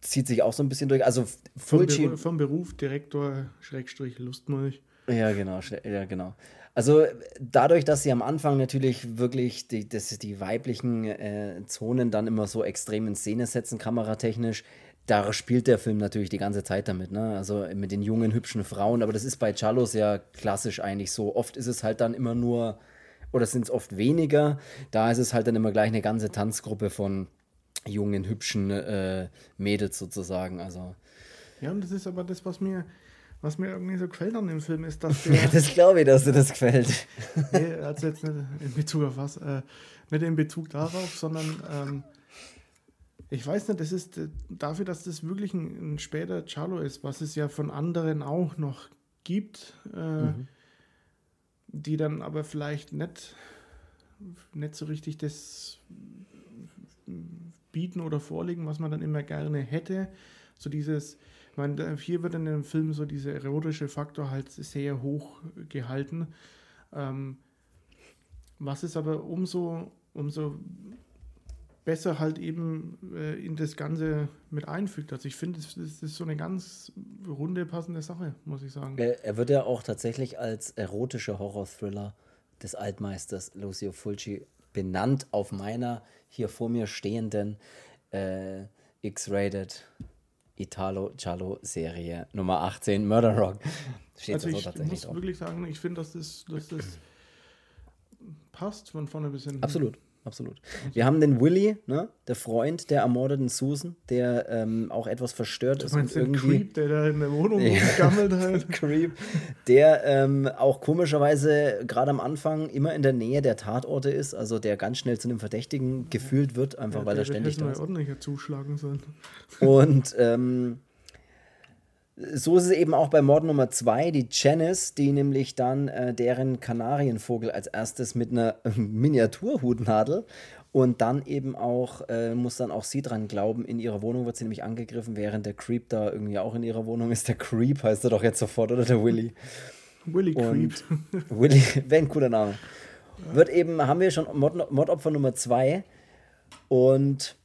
zieht sich auch so ein bisschen durch. Also Fulci, vom, vom Beruf Direktor Schrägstrich Lustmolch. Ja, genau, ja, genau. Also dadurch, dass sie am Anfang natürlich wirklich die, das, die weiblichen äh, Zonen dann immer so extrem in Szene setzen, kameratechnisch, da spielt der Film natürlich die ganze Zeit damit, ne? Also mit den jungen, hübschen Frauen, aber das ist bei Chalos ja klassisch eigentlich so. Oft ist es halt dann immer nur, oder sind es oft weniger, da ist es halt dann immer gleich eine ganze Tanzgruppe von jungen, hübschen äh, Mädels sozusagen. Also. Ja, und das ist aber das, was mir, was mir irgendwie so gefällt an dem Film, ist, dass der. ja, das glaube ich, dass dir das gefällt. nee, also jetzt nicht in Bezug auf was, äh, nicht in Bezug darauf, sondern ähm, ich weiß nicht, das ist äh, dafür, dass das wirklich ein, ein später Charlo ist, was es ja von anderen auch noch gibt, äh, mhm. die dann aber vielleicht nicht, nicht so richtig das bieten oder vorlegen, was man dann immer gerne hätte. So dieses, ich meine, hier wird in dem Film so dieser erotische Faktor halt sehr hoch gehalten. Ähm, was ist aber umso, umso besser halt eben äh, in das Ganze mit einfügt. Also ich finde, das, das, ist so eine ganz runde, passende Sache, muss ich sagen. Er, er wird ja auch tatsächlich als erotischer Horror-Thriller des Altmeisters Lucio Fulci benannt auf meiner hier vor mir stehenden äh, X-Rated Italo Giallo Serie Nummer 18 Murder Rock. Steht also ich muss drauf. wirklich sagen, ich finde, dass das, dass das passt von vorne bis hinten. Absolut absolut. Wir haben den Willy, ne, der Freund der ermordeten Susan, der ähm, auch etwas verstört du ist. Meinst und den irgendwie, Creep, der da in der Wohnung ja, gammelt halt. Creep, der ähm, auch komischerweise gerade am Anfang immer in der Nähe der Tatorte ist, also der ganz schnell zu einem Verdächtigen gefühlt wird, einfach ja, weil er ständig da ist. ordentlicher zuschlagen sollen. Und ähm, so ist es eben auch bei Mord Nummer 2, die Janice, die nämlich dann äh, deren Kanarienvogel als erstes mit einer Miniaturhutnadel und dann eben auch, äh, muss dann auch sie dran glauben, in ihrer Wohnung wird sie nämlich angegriffen, während der Creep da irgendwie auch in ihrer Wohnung ist. Der Creep heißt er doch jetzt sofort, oder der Willy? Willy Creep. Willy, wäre ein cooler Name. Wird eben, haben wir schon Mordopfer Nummer 2 und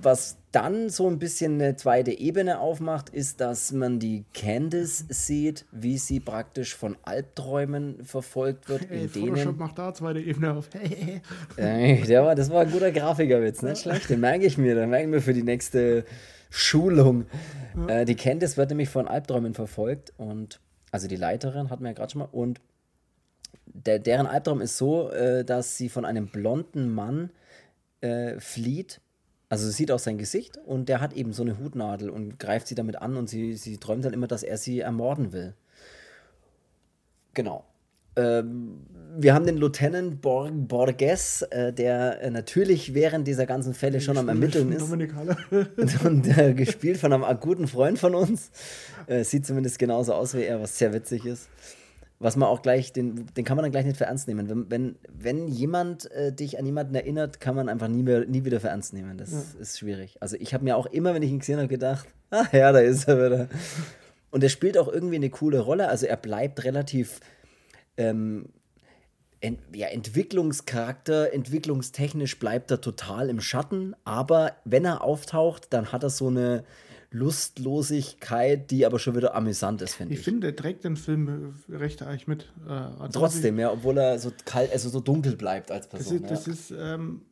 was dann so ein bisschen eine zweite Ebene aufmacht, ist, dass man die Candice sieht, wie sie praktisch von Albträumen verfolgt wird. Hey, in Photoshop denen, macht da zweite Ebene auf. äh, der war, das war ein guter Grafikerwitz, nicht schlecht. Den merke ich mir, den merke ich mir für die nächste Schulung. Ja. Äh, die Candice wird nämlich von Albträumen verfolgt und also die Leiterin hatten wir ja gerade schon mal und der, deren Albtraum ist so, äh, dass sie von einem blonden Mann äh, flieht also sie sieht auch sein Gesicht und der hat eben so eine Hutnadel und greift sie damit an und sie, sie träumt dann immer, dass er sie ermorden will. Genau. Ähm, wir haben den Lieutenant Bor Borges, äh, der äh, natürlich während dieser ganzen Fälle schon am Ermitteln ist. und äh, gespielt von einem guten Freund von uns. Äh, sieht zumindest genauso aus wie er, was sehr witzig ist. Was man auch gleich, den, den kann man dann gleich nicht für ernst nehmen. Wenn, wenn, wenn jemand äh, dich an jemanden erinnert, kann man einfach nie, mehr, nie wieder für ernst nehmen. Das ja. ist schwierig. Also ich habe mir auch immer, wenn ich ihn gesehen habe, gedacht, ach ja, da ist er wieder. Und er spielt auch irgendwie eine coole Rolle. Also er bleibt relativ ähm, ent, ja, Entwicklungscharakter, entwicklungstechnisch bleibt er total im Schatten. Aber wenn er auftaucht, dann hat er so eine Lustlosigkeit, die aber schon wieder amüsant ist, finde ich. Ich finde, der trägt den Film äh, recht eigentlich mit. Äh, Trotzdem, ja, obwohl er so kalt, also so dunkel bleibt als Person. Das ist, das ist ähm,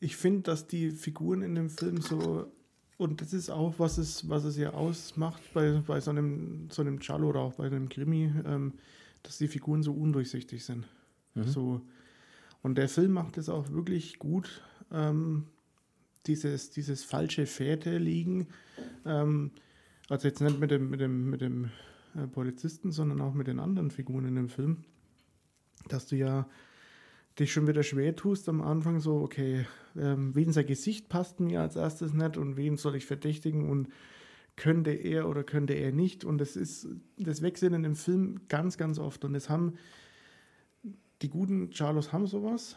ich finde, dass die Figuren in dem Film so und das ist auch, was es, was es ja ausmacht bei, bei so einem, so einem Cello oder auch bei einem Krimi, ähm, dass die Figuren so undurchsichtig sind. Mhm. So. Und der Film macht es auch wirklich gut, ähm, dieses, dieses falsche Fährte liegen. Ähm, also jetzt nicht mit dem, mit dem, mit dem äh, Polizisten, sondern auch mit den anderen Figuren in dem Film. Dass du ja dich schon wieder schwer tust am Anfang so, okay, ähm, wen sein Gesicht passt mir als erstes nicht und wen soll ich verdächtigen und könnte er oder könnte er nicht. Und das ist, das wechselt in dem Film ganz, ganz oft. Und es haben die guten Charlos haben sowas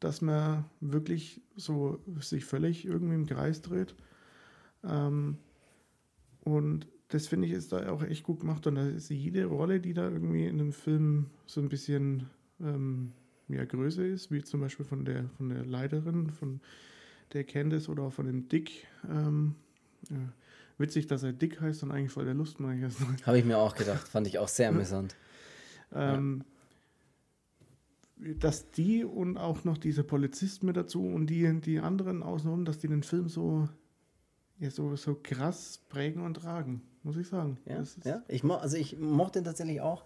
dass man wirklich so sich völlig irgendwie im Kreis dreht. Ähm, und das finde ich ist da auch echt gut gemacht. Und da ist jede Rolle, die da irgendwie in dem Film so ein bisschen ähm, ja, größer ist, wie zum Beispiel von der, von der Leiterin, von der Candice oder auch von dem Dick. Ähm, ja. Witzig, dass er Dick heißt und eigentlich voll der Lustmeier ist. Habe ich mir auch gedacht, fand ich auch sehr amüsant. ähm, ja dass die und auch noch diese Polizisten mit dazu und die, die anderen außenrum, dass die den Film so, ja, so, so krass prägen und tragen, muss ich sagen. Ja, ja. Ich, mo also ich mochte den tatsächlich auch.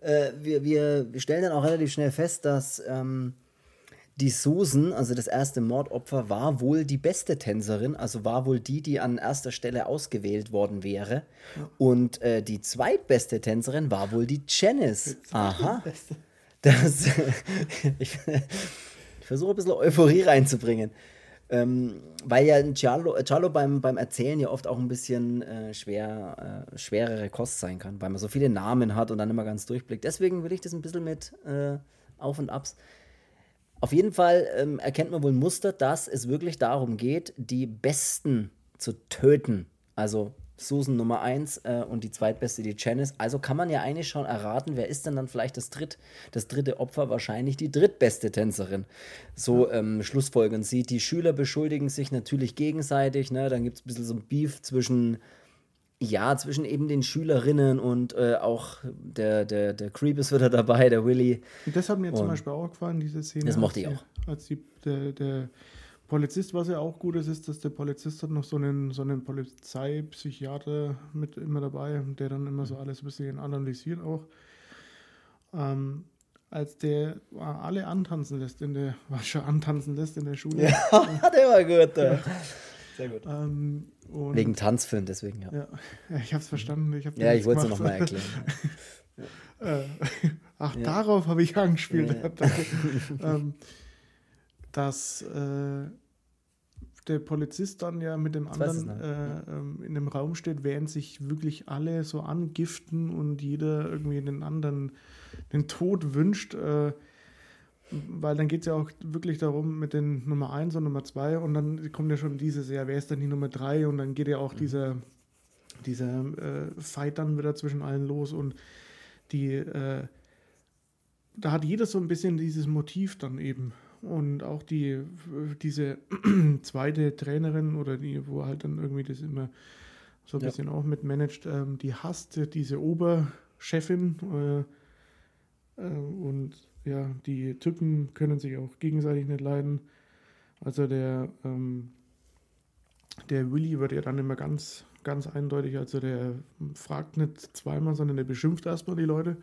Äh, wir, wir, wir stellen dann auch relativ schnell fest, dass ähm, die Susan, also das erste Mordopfer, war wohl die beste Tänzerin, also war wohl die, die an erster Stelle ausgewählt worden wäre. Ja. Und äh, die zweitbeste Tänzerin war wohl die Janice. Aha. Dass ich, ich versuche ein bisschen Euphorie reinzubringen. Ähm, weil ja Charlo, Charlo beim, beim Erzählen ja oft auch ein bisschen äh, schwer, äh, schwerere Kost sein kann, weil man so viele Namen hat und dann immer ganz durchblickt. Deswegen will ich das ein bisschen mit äh, Auf und Abs. Auf jeden Fall ähm, erkennt man wohl ein Muster, dass es wirklich darum geht, die Besten zu töten. Also Susan Nummer 1 äh, und die zweitbeste die Janice. Also kann man ja eigentlich schon erraten, wer ist denn dann vielleicht das, dritt, das dritte Opfer? Wahrscheinlich die drittbeste Tänzerin. So ähm, schlussfolgern sie. Die Schüler beschuldigen sich natürlich gegenseitig. Ne? Dann gibt es ein bisschen so ein Beef zwischen, ja, zwischen eben den Schülerinnen und äh, auch der, der, der Creep ist wieder dabei, der Willy. Das hat mir und zum Beispiel auch gefallen, diese Szene. Das mochte ich auch. Als die, der, der Polizist, was ja auch gut ist, ist, dass der Polizist hat noch so einen, so einen Polizeipsychiater mit immer dabei, der dann immer so alles ein bisschen analysiert auch. Ähm, als der alle antanzen lässt in der, war schon antanzen lässt in der Schule. Ja, der war gut. Ja. Sehr gut. Ähm, Wegen Tanzfilm, deswegen, ja. Ja, ich habe es verstanden. Ich hab ja, ich wollte es nochmal erklären. äh, ach, ja. darauf habe ich angespielt. Ja. ähm, dass äh, der Polizist dann ja mit dem anderen äh, ähm, in dem Raum steht, während sich wirklich alle so angiften und jeder irgendwie den anderen den Tod wünscht. Äh, weil dann geht es ja auch wirklich darum mit den Nummer 1 und Nummer 2 und dann kommt ja schon dieses, ja, wer ist denn die Nummer 3 und dann geht ja auch mhm. dieser, dieser äh, Fight dann wieder zwischen allen los und die, äh, da hat jeder so ein bisschen dieses Motiv dann eben und auch die, diese zweite Trainerin oder die, wo halt dann irgendwie das immer so ein ja. bisschen auch mitmanagt, ähm, die hasst diese Oberchefin äh, äh, und ja, die Typen können sich auch gegenseitig nicht leiden. Also der, ähm, der Willy wird ja dann immer ganz, ganz eindeutig, also der fragt nicht zweimal, sondern der beschimpft erstmal die Leute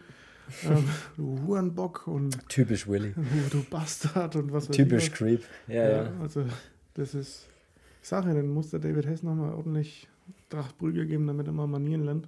ähm, du Hurenbock und. Typisch Willy. Du, Bastard und was weiß Typisch ich. Creep. Ja, ja, ja. Also, das ist. Ich sage dann muss der David Hess nochmal ordentlich Trachtprügel geben, damit er mal Manieren lernt.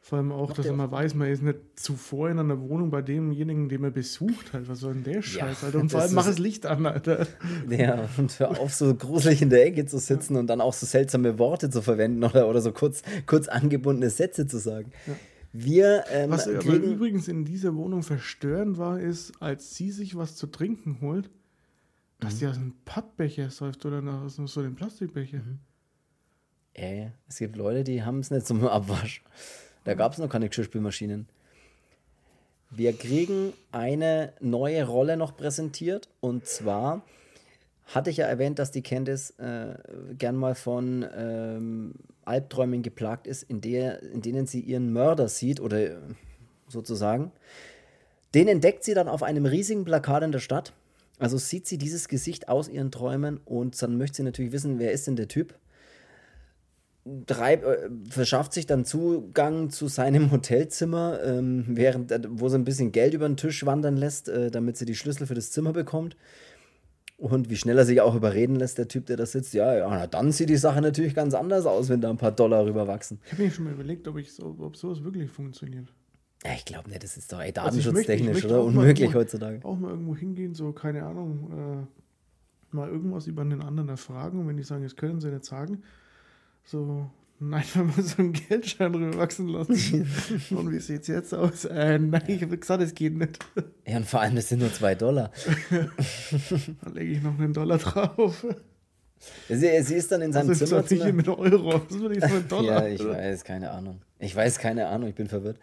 Vor allem auch, dass er mal weiß, man ist nicht zuvor in einer Wohnung bei demjenigen, den man besucht halt. Was soll denn der Scheiß, ja, Alter? Und vor allem mach das Licht an, Alter. Ja, und hör auf, so gruselig in der Ecke zu sitzen ja. und dann auch so seltsame Worte zu verwenden oder, oder so kurz, kurz angebundene Sätze zu sagen. Ja Wir ähm, Was aber übrigens in dieser Wohnung verstörend war, ist, als sie sich was zu trinken holt, dass Mhm. sie aus einem Pappbecher säuft oder aus so einem Plastikbecher. Mhm. Ey, es gibt Leute, die haben es nicht zum Abwasch. Da gab es noch keine Geschirrspülmaschinen. Wir kriegen eine neue Rolle noch präsentiert und zwar hatte ich ja erwähnt, dass die Candice äh, gern mal von ähm, Albträumen geplagt ist, in, der, in denen sie ihren Mörder sieht oder äh, sozusagen. Den entdeckt sie dann auf einem riesigen Plakat in der Stadt. Also sieht sie dieses Gesicht aus ihren Träumen und dann möchte sie natürlich wissen, wer ist denn der Typ? Treib, äh, verschafft sich dann Zugang zu seinem Hotelzimmer, ähm, während, äh, wo sie ein bisschen Geld über den Tisch wandern lässt, äh, damit sie die Schlüssel für das Zimmer bekommt. Und wie schnell er sich auch überreden lässt, der Typ, der da sitzt, ja, ja, na, dann sieht die Sache natürlich ganz anders aus, wenn da ein paar Dollar rüberwachsen. Ich habe mir schon mal überlegt, ob, ich so, ob sowas wirklich funktioniert. Ja, ich glaube nicht, das ist doch ey, Also datenschutztechnisch möchte oder unmöglich irgendwo- heutzutage. Auch mal irgendwo hingehen, so, keine Ahnung, äh, mal irgendwas über einen anderen erfragen und wenn die sagen, das können sie nicht sagen, so, nein, wenn man so einen Geldschein rüberwachsen lassen. und wie sieht es jetzt aus? Äh, nein, ich habe gesagt, es geht nicht. Ja, und vor allem, das sind nur zwei Dollar. Dann lege ich noch einen Dollar drauf. Sie, sie ist dann in seinem Also Zimmer. jetzt hier mit Euro. Das so einen Dollar. Ja, ich weiß, keine Ahnung. Ich weiß keine Ahnung, ich bin verwirrt.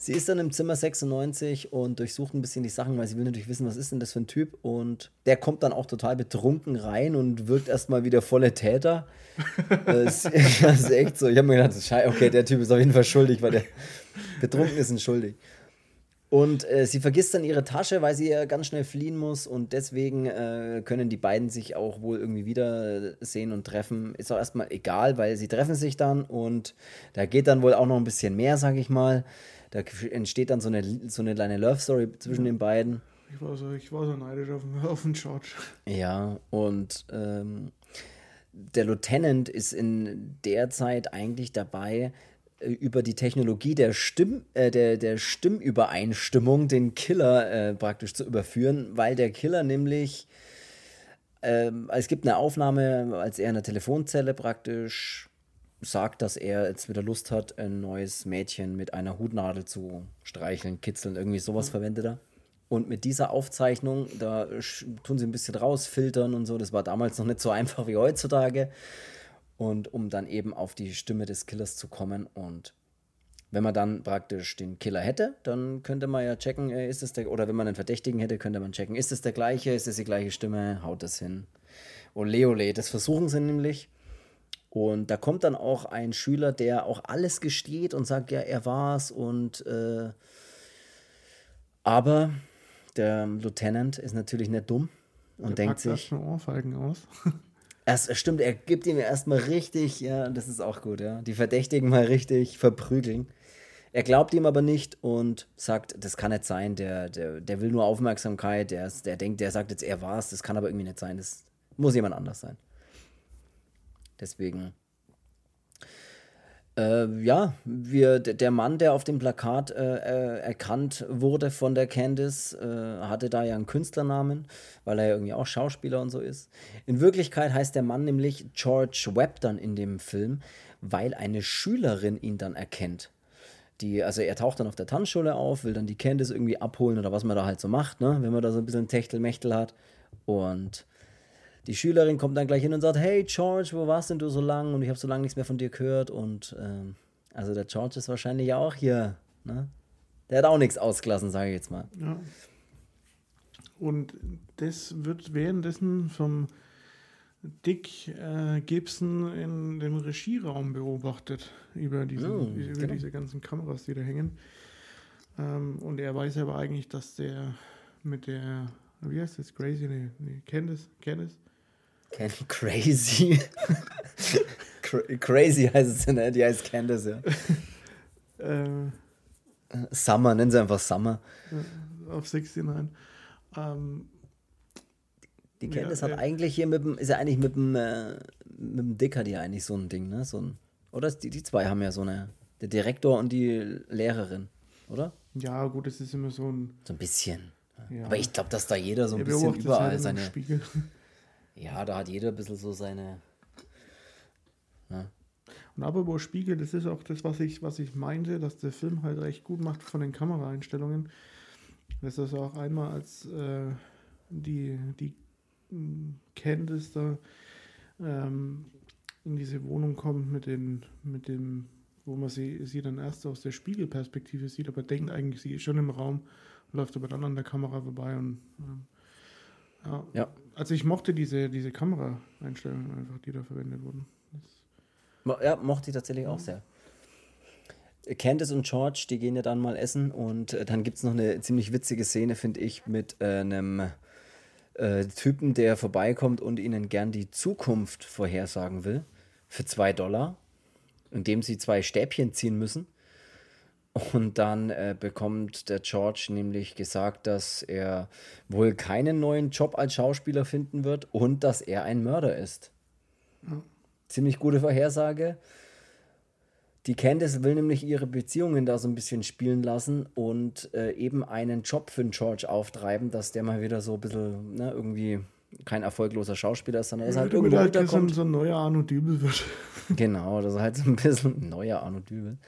Sie ist dann im Zimmer 96 und durchsucht ein bisschen die Sachen, weil sie will natürlich wissen, was ist denn das für ein Typ. Und der kommt dann auch total betrunken rein und wirkt erstmal wie der volle Täter. das, das ist echt so. Ich habe mir gedacht, okay, der Typ ist auf jeden Fall schuldig, weil der betrunken ist und schuldig. Und äh, sie vergisst dann ihre Tasche, weil sie ja ganz schnell fliehen muss und deswegen äh, können die beiden sich auch wohl irgendwie wiedersehen und treffen. Ist auch erstmal egal, weil sie treffen sich dann und da geht dann wohl auch noch ein bisschen mehr, sag ich mal. Da entsteht dann so eine, so eine kleine Love Story zwischen den beiden. Ich war so, ich war so neidisch auf, auf den George. Ja, und ähm, der Lieutenant ist in der Zeit eigentlich dabei, äh, über die Technologie der, Stimm, äh, der, der Stimmübereinstimmung den Killer äh, praktisch zu überführen, weil der Killer nämlich, ähm, es gibt eine Aufnahme, als er in der Telefonzelle praktisch sagt, dass er jetzt wieder Lust hat, ein neues Mädchen mit einer Hutnadel zu streicheln, kitzeln, irgendwie sowas verwendet er. Und mit dieser Aufzeichnung, da tun sie ein bisschen rausfiltern und so. Das war damals noch nicht so einfach wie heutzutage. Und um dann eben auf die Stimme des Killers zu kommen. Und wenn man dann praktisch den Killer hätte, dann könnte man ja checken, äh, ist es der, oder wenn man einen Verdächtigen hätte, könnte man checken, ist es der gleiche, ist es die gleiche Stimme, haut das hin. Ole, ole, das versuchen sie nämlich. Und da kommt dann auch ein Schüler, der auch alles gesteht und sagt, ja, er war's. Und äh, aber der Lieutenant ist natürlich nicht dumm und Der denkt sich, erstmal Ohrfeigen aus. erst, stimmt, er gibt ihm erstmal richtig, ja, das ist auch gut, ja, die Verdächtigen mal richtig verprügeln. Er glaubt ihm aber nicht und sagt, das kann nicht sein, der, der, der will nur Aufmerksamkeit, der, der denkt, der sagt jetzt, er war's, das kann aber irgendwie nicht sein, das muss jemand anders sein. Deswegen. Äh, ja, wir, der Mann, der auf dem Plakat äh, äh, erkannt wurde von der Candice, äh, hatte da ja einen Künstlernamen, weil er ja irgendwie auch Schauspieler und so ist. In Wirklichkeit heißt der Mann nämlich George Webb dann in dem Film, weil eine Schülerin ihn dann erkennt. Die, also er taucht dann auf der Tanzschule auf, will dann die Candice irgendwie abholen oder was man da halt so macht, ne? wenn man da so ein bisschen Techtelmechtel hat. Und die Schülerin kommt dann gleich hin und sagt, hey George, wo warst denn du so lang? Und ich habe so lange nichts mehr von dir gehört. Und ähm, also der George ist wahrscheinlich auch hier. Ne? Der hat auch nichts ausgelassen, sage ich jetzt mal. Ja. Und das wird währenddessen vom Dick äh, Gibson in dem Regieraum beobachtet, über diese, Oh, über genau. diese ganzen Kameras, die da hängen. Ähm, und er weiß aber eigentlich, dass der mit der, wie heißt das, Crazy, nee, nee Candice, Candice? Can crazy. Cra crazy heißt es, ne? Die heißt Candace, ja. Äh, Summer, nennen sie einfach Summer. auf 69. Ähm, Die Ja, Candace hat äh. eigentlich hier mit dem, ist ja eigentlich mit dem, äh, mit dem Dick hat die eigentlich so ein Ding, ne? So ein, oder die, die zwei haben ja so eine, der Direktor und die Lehrerin, oder? ja, gut, es ist immer so ein. So ein bisschen. Ja, Aber ich glaube, dass da jeder so ein bisschen überall halt einem seine. Spiegel. Ja, da hat jeder ein bisschen so seine. Und Und apropos Spiegel, das ist auch das, was ich, was ich meinte, dass der Film halt recht gut macht von den Kameraeinstellungen. Das ist auch einmal, als äh, die, die hm, Candice da ähm, in diese Wohnung kommt mit, den, mit dem, wo man sie, sie dann erst aus der Spiegelperspektive sieht, aber denkt eigentlich, sie ist schon im Raum, läuft aber dann an der Kamera vorbei und ähm, ja. ja. Also ich mochte diese, diese Kameraeinstellungen einfach, die da verwendet wurden. Das ja, mochte ich tatsächlich auch sehr. Candice und George, die gehen ja dann mal essen und äh, dann gibt es noch eine ziemlich witzige Szene, finde ich, mit äh, einem äh, Typen, der vorbeikommt und ihnen gern die Zukunft vorhersagen will für zwei Dollar, indem sie zwei Stäbchen ziehen müssen. Und dann äh, bekommt der George nämlich gesagt, dass er wohl keinen neuen Job als Schauspieler finden wird und dass er ein Mörder ist. Ja. Ziemlich gute Vorhersage. Die Candice will nämlich ihre Beziehungen da so ein bisschen spielen lassen und äh, eben einen Job für den George auftreiben, dass der mal wieder so ein bisschen ne, irgendwie kein erfolgloser Schauspieler ist, sondern er ist halt irgendwo halt so, so ein neuer Arno Dübel wird. genau, das ist halt so ein bisschen ein neuer Arno Dübel.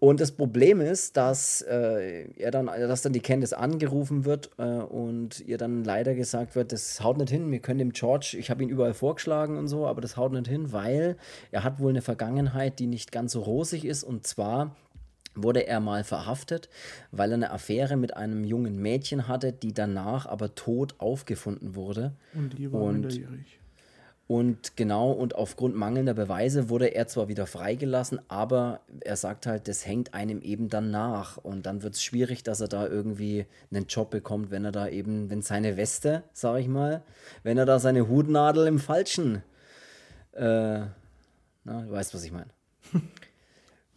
Und das Problem ist, dass äh, er dann, dass dann die Candice angerufen wird äh, und ihr dann leider gesagt wird, das haut nicht hin, wir können dem George, ich habe ihn überall vorgeschlagen und so, aber das haut nicht hin, weil er hat wohl eine Vergangenheit, die nicht ganz so rosig ist. Und zwar wurde er mal verhaftet, weil er eine Affäre mit einem jungen Mädchen hatte, die danach aber tot aufgefunden wurde. Und die war und minderjährig. Und genau, und aufgrund mangelnder Beweise wurde er zwar wieder freigelassen, aber er sagt halt, das hängt einem eben dann nach. Und dann wird es schwierig, dass er da irgendwie einen Job bekommt, wenn er da eben, wenn seine Weste, sag ich mal, wenn er da seine Hutnadel im Falschen, äh, na, du weißt, was ich meine.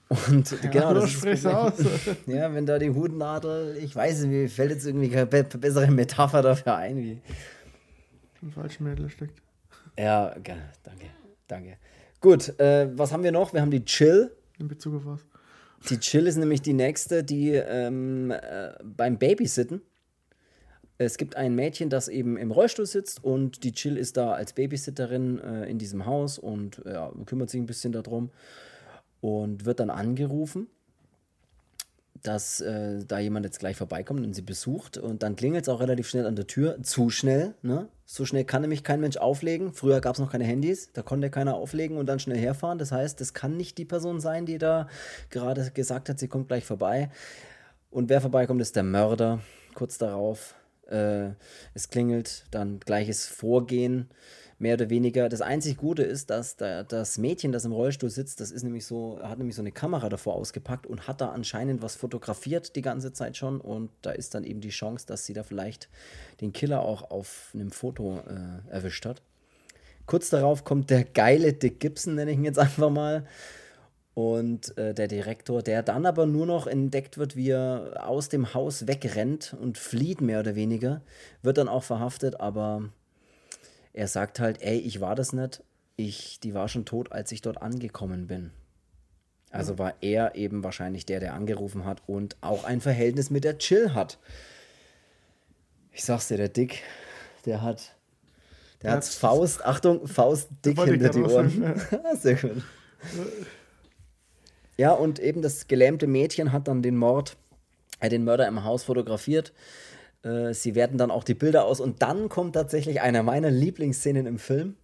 Und ja, genau, das ist aus. ja, wenn da die Hutnadel, ich weiß nicht, mir fällt jetzt irgendwie keine bessere Metapher dafür ein, wie. Im falschen Mädel steckt. Ja, danke, danke. Gut, äh, was haben wir noch? Wir haben die Chill. In Bezug auf was? Die Chill ist nämlich die nächste, die ähm, äh, beim Babysitten. Es gibt ein Mädchen, das eben im Rollstuhl sitzt und die Chill ist da als Babysitterin äh, in diesem Haus und ja, kümmert sich ein bisschen darum und wird dann angerufen dass äh, da jemand jetzt gleich vorbeikommt und sie besucht. Und dann klingelt es auch relativ schnell an der Tür. Zu schnell, ne? So schnell kann nämlich kein Mensch auflegen. Früher gab es noch keine Handys, da konnte keiner auflegen und dann schnell herfahren. Das heißt, das kann nicht die Person sein, die da gerade gesagt hat, sie kommt gleich vorbei. Und wer vorbeikommt, ist der Mörder. Kurz darauf. Äh, es klingelt, dann gleiches Vorgehen mehr oder weniger. Das einzig Gute ist, dass da, das Mädchen, das im Rollstuhl sitzt, das ist nämlich so, hat nämlich so eine Kamera davor ausgepackt und hat da anscheinend was fotografiert die ganze Zeit schon. Und da ist dann eben die Chance, dass sie da vielleicht den Killer auch auf einem Foto äh, erwischt hat. Kurz darauf kommt der geile Dick Gibson, nenne ich ihn jetzt einfach mal. Und äh, der Direktor, der dann aber nur noch entdeckt wird, wie er aus dem Haus wegrennt und flieht, mehr oder weniger, wird dann auch verhaftet, aber er sagt halt, ey, ich war das nicht, ich, die war schon tot, als ich dort angekommen bin. Also war er eben wahrscheinlich der, der angerufen hat und auch ein Verhältnis mit der Chill hat. Ich sag's dir, der Dick, der hat, der, der hat Faust, Achtung, Faust dick hinter die Ohren. Sehr gut. Ja, und eben das gelähmte Mädchen hat dann den Mord, äh, den Mörder im Haus fotografiert. Äh, sie werten dann auch die Bilder aus und dann kommt tatsächlich einer meiner Lieblingsszenen im Film.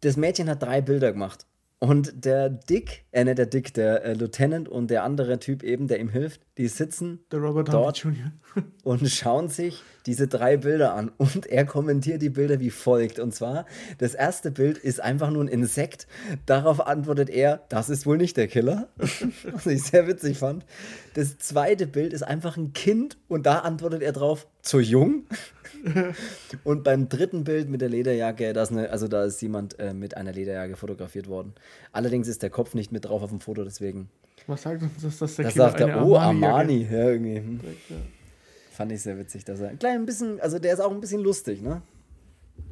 Das Mädchen hat drei Bilder gemacht. Und der Dick, äh, nicht der Dick, der äh, Lieutenant und der andere Typ eben, der ihm hilft, die sitzen dort und schauen sich diese drei Bilder an. Und er kommentiert die Bilder wie folgt. Und zwar, das erste Bild ist einfach nur ein Insekt. Darauf antwortet er, das ist wohl nicht der Killer. Was ich sehr witzig fand. Das zweite Bild ist einfach ein Kind und da antwortet er drauf, zu jung. und beim dritten Bild mit der Lederjacke, da ist, eine, also da ist jemand äh, mit einer Lederjacke fotografiert worden. Allerdings ist der Kopf nicht mit drauf auf dem Foto, deswegen. Was sagt uns das, dass der Das sagt er, oh, Armani. Ja, irgendwie. Hm. Fand ich sehr witzig, dass er ein klein bisschen, also der ist auch ein bisschen lustig, ne?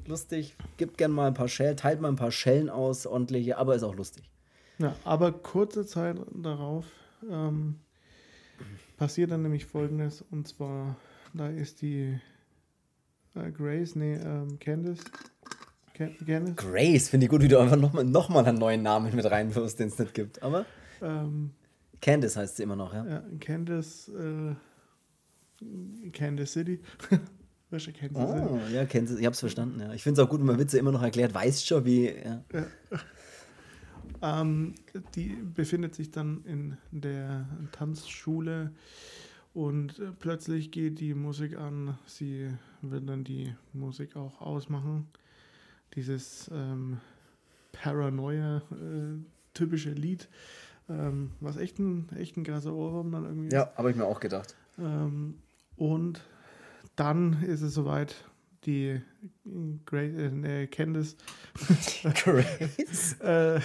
Lustig, gibt gern mal ein paar Schellen, teilt mal ein paar Schellen aus, ordentliche, aber ist auch lustig. Ja, aber kurze Zeit darauf ähm, passiert dann nämlich folgendes, und zwar, da ist die äh, Grace, nee, ähm, Candice, Candice? Grace, finde ich gut, wie du einfach nochmal noch mal einen neuen Namen mit reinwirfst, den es nicht gibt. Aber ähm, Candice heißt sie immer noch, ja? Ja, Candice, äh, Candice City. Kansas oh, ja, Kansas, ich hab's verstanden, ja. Ich finde es auch gut, wenn man Witze immer noch erklärt, weiß schon, wie. Ja. ja. Ähm, die befindet sich dann in der Tanzschule und plötzlich geht die Musik an. Sie wird dann die Musik auch ausmachen. Dieses ähm, Paranoia äh, Lied, ähm, was echt ein, echt ein krasser Ohrwurm dann irgendwie Ja, habe ich mir auch gedacht. Ähm, und dann ist es soweit, die Grace, äh, Candice Grace? äh,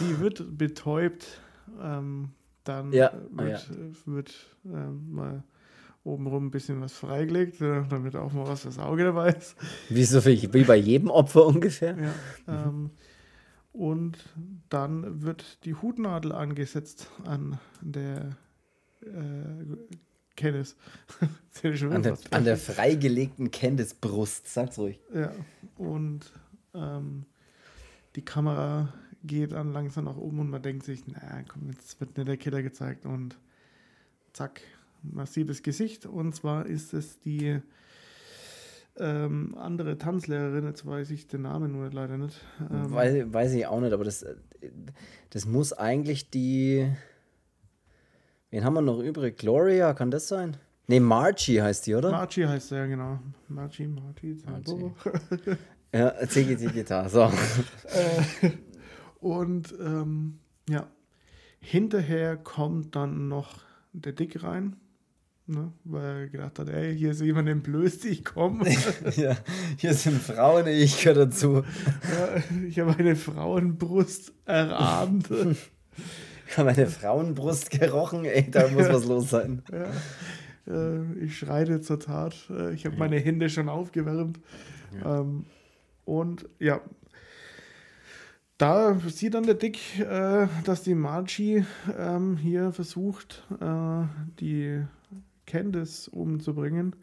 die wird betäubt. Ähm, dann ja. wird, ja. wird ähm, mal obenrum ein bisschen was freigelegt, äh, damit auch mal was das Auge dabei ist. Wie, so viel, wie bei jedem Opfer ungefähr. Ja, ähm, und dann wird die Hutnadel angesetzt an der äh, Candice. an, der, an der freigelegten Candice-Brust, sag's ruhig. Ja, und ähm, die Kamera geht dann langsam nach oben und man denkt sich, naja, komm, jetzt wird nicht der Killer gezeigt und zack, man sieht das Gesicht und zwar ist es die ähm, andere Tanzlehrerin, jetzt weiß ich den Namen nur leider nicht. Ähm, weiß, weiß ich auch nicht, aber das, das muss eigentlich die. Wen haben wir noch übrig? Gloria, kann das sein? Ne, Margie heißt die, oder? Margie heißt sie, ja, genau. Margie, Margie. Margie. ja, Ziggy Ziggy so. Äh, und ähm, ja, hinterher kommt dann noch der Dick rein. Ne, weil er gedacht hat, ey, hier ist jemand entblößt, ich komme. ja, hier sind Frauen, ich gehöre dazu. ja, ich habe eine Frauenbrust erahnt. ich habe eine Frauenbrust gerochen, ey, da muss was los sein. Ja. Äh, ich schreite zur Tat. Äh, ich habe meine Hände schon aufgewärmt. Ja. Ähm, und ja, da sieht dann der Dick, äh, dass die Margie ähm, hier versucht, äh, die Candice umzubringen.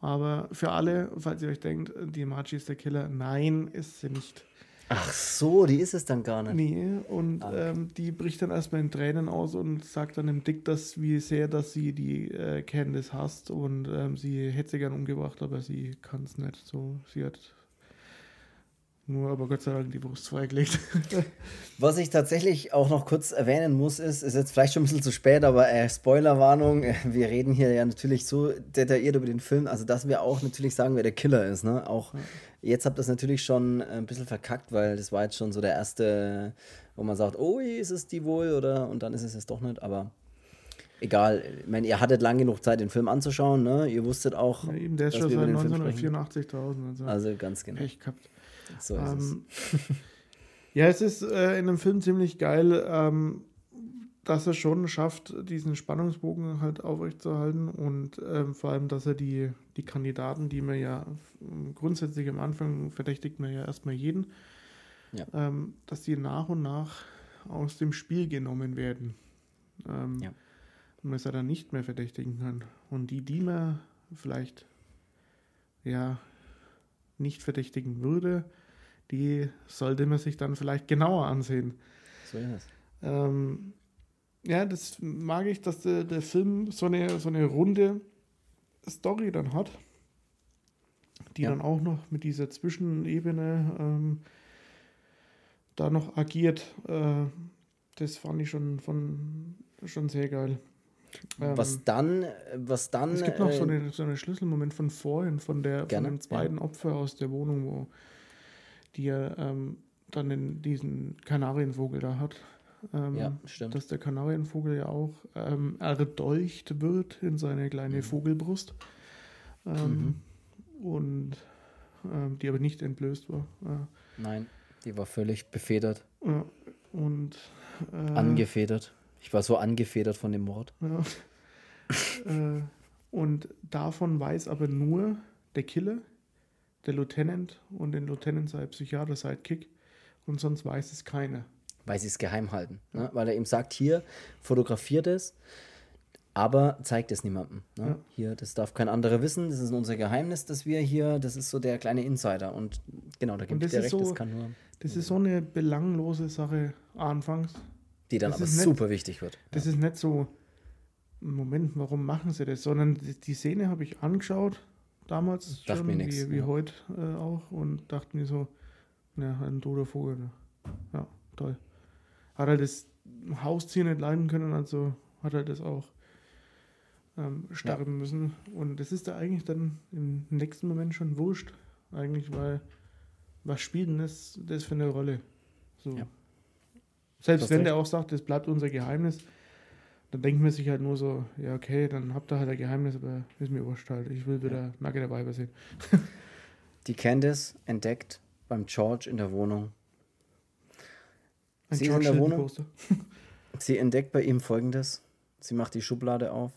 Aber für alle, falls ihr euch denkt, die Margie ist der Killer, nein, ist sie nicht. Ach so, die ist es dann gar nicht. Nee, und ah. ähm, die bricht dann erstmal in Tränen aus und sagt dann dem Dick, dass, wie sehr dass sie die äh, Candice hasst und ähm, sie hätte sie gern umgebracht, aber sie kann es nicht. So, sie hat nur aber Gott sei Dank die Brust freigelegt. Was ich tatsächlich auch noch kurz erwähnen muss, ist, ist jetzt vielleicht schon ein bisschen zu spät, aber äh, Spoilerwarnung, wir reden hier ja natürlich so detailliert über den Film, also dass wir auch natürlich sagen, wer der Killer ist. Ne? Auch ja. jetzt habt ihr das natürlich schon ein bisschen verkackt, weil das war jetzt schon so der erste, wo man sagt, oh, ist es die wohl oder und dann ist es jetzt doch nicht, aber egal. Ich meine, ihr hattet lang genug Zeit, den Film anzuschauen, ne? Ihr wusstet auch. Ja, eben, der ist schon seit 1984.000. Also, also ganz genau. Pech gehabt. So ist ähm, es. ja, es ist äh, in dem Film ziemlich geil, ähm, dass er schon schafft, diesen Spannungsbogen halt aufrechtzuerhalten und ähm, vor allem, dass er die, die Kandidaten, die man ja grundsätzlich am Anfang verdächtigt man ja erstmal jeden, ja. Ähm, dass die nach und nach aus dem Spiel genommen werden. Ähm, ja. Und man es dann nicht mehr verdächtigen kann. Und die, die man vielleicht ja nicht verdächtigen würde, die sollte man sich dann vielleicht genauer ansehen. So ist es. Ähm, ja, das mag ich, dass der, der Film so eine, so eine runde Story dann hat, die ja. dann auch noch mit dieser Zwischenebene ähm, da noch agiert. Äh, das fand ich schon, von, schon sehr geil. was ähm, dann, was dann. Es gibt noch so, äh, eine, so einen Schlüsselmoment von vorhin, von, der, von dem zweiten ja. Opfer aus der Wohnung, wo die er ähm, dann in diesen Kanarienvogel da hat. Ähm, ja, stimmt. Dass der Kanarienvogel ja auch ähm, erdolcht wird in seine kleine mhm. Vogelbrust. Ähm, mhm. Und ähm, die aber nicht entblößt war. Äh, Nein, die war völlig befedert. Ja, und äh, angefedert. Ich war so angefedert von dem Mord. Ja. äh, und davon weiß aber nur der Killer, der Lieutenant und den Lieutenant sei Psychiater, Sidekick und sonst weiß es keiner. Weil sie es geheim halten. Ne? Weil er ihm sagt, hier, fotografiert es. aber zeigt es niemandem. Ne? Ja. Hier, das darf kein anderer wissen, das ist unser Geheimnis, dass wir hier, das ist so der kleine Insider. Und genau, da gibt es dir recht, so, das kann nur. Das ist so eine belanglose Sache anfangs. Die dann das aber super nicht, wichtig wird. Das ja. ist nicht so, Moment, warum machen sie das? Sondern die Szene habe ich angeschaut, damals schon, wie, wie ja. heute äh, auch, und dachte mir so, ja, ein toter Vogel. Ne? Ja, toll. Hat halt das Haustier nicht leiden können, also hat er das auch ähm, sterben ja. müssen. Und das ist da eigentlich dann im nächsten Moment schon wurscht, eigentlich, weil was spielt denn das, das für eine Rolle? So. Ja. Selbst wenn der auch sagt, das bleibt unser Geheimnis, dann denkt man sich halt nur so, ja okay, dann habt ihr halt ein Geheimnis, aber ist mir wurscht halt. Ich will wieder ja. nackte Weiber sehen. Die Candice entdeckt beim George in der Wohnung. Ein sie George ist in der Wohnung. sie entdeckt bei ihm folgendes. Sie macht die Schublade auf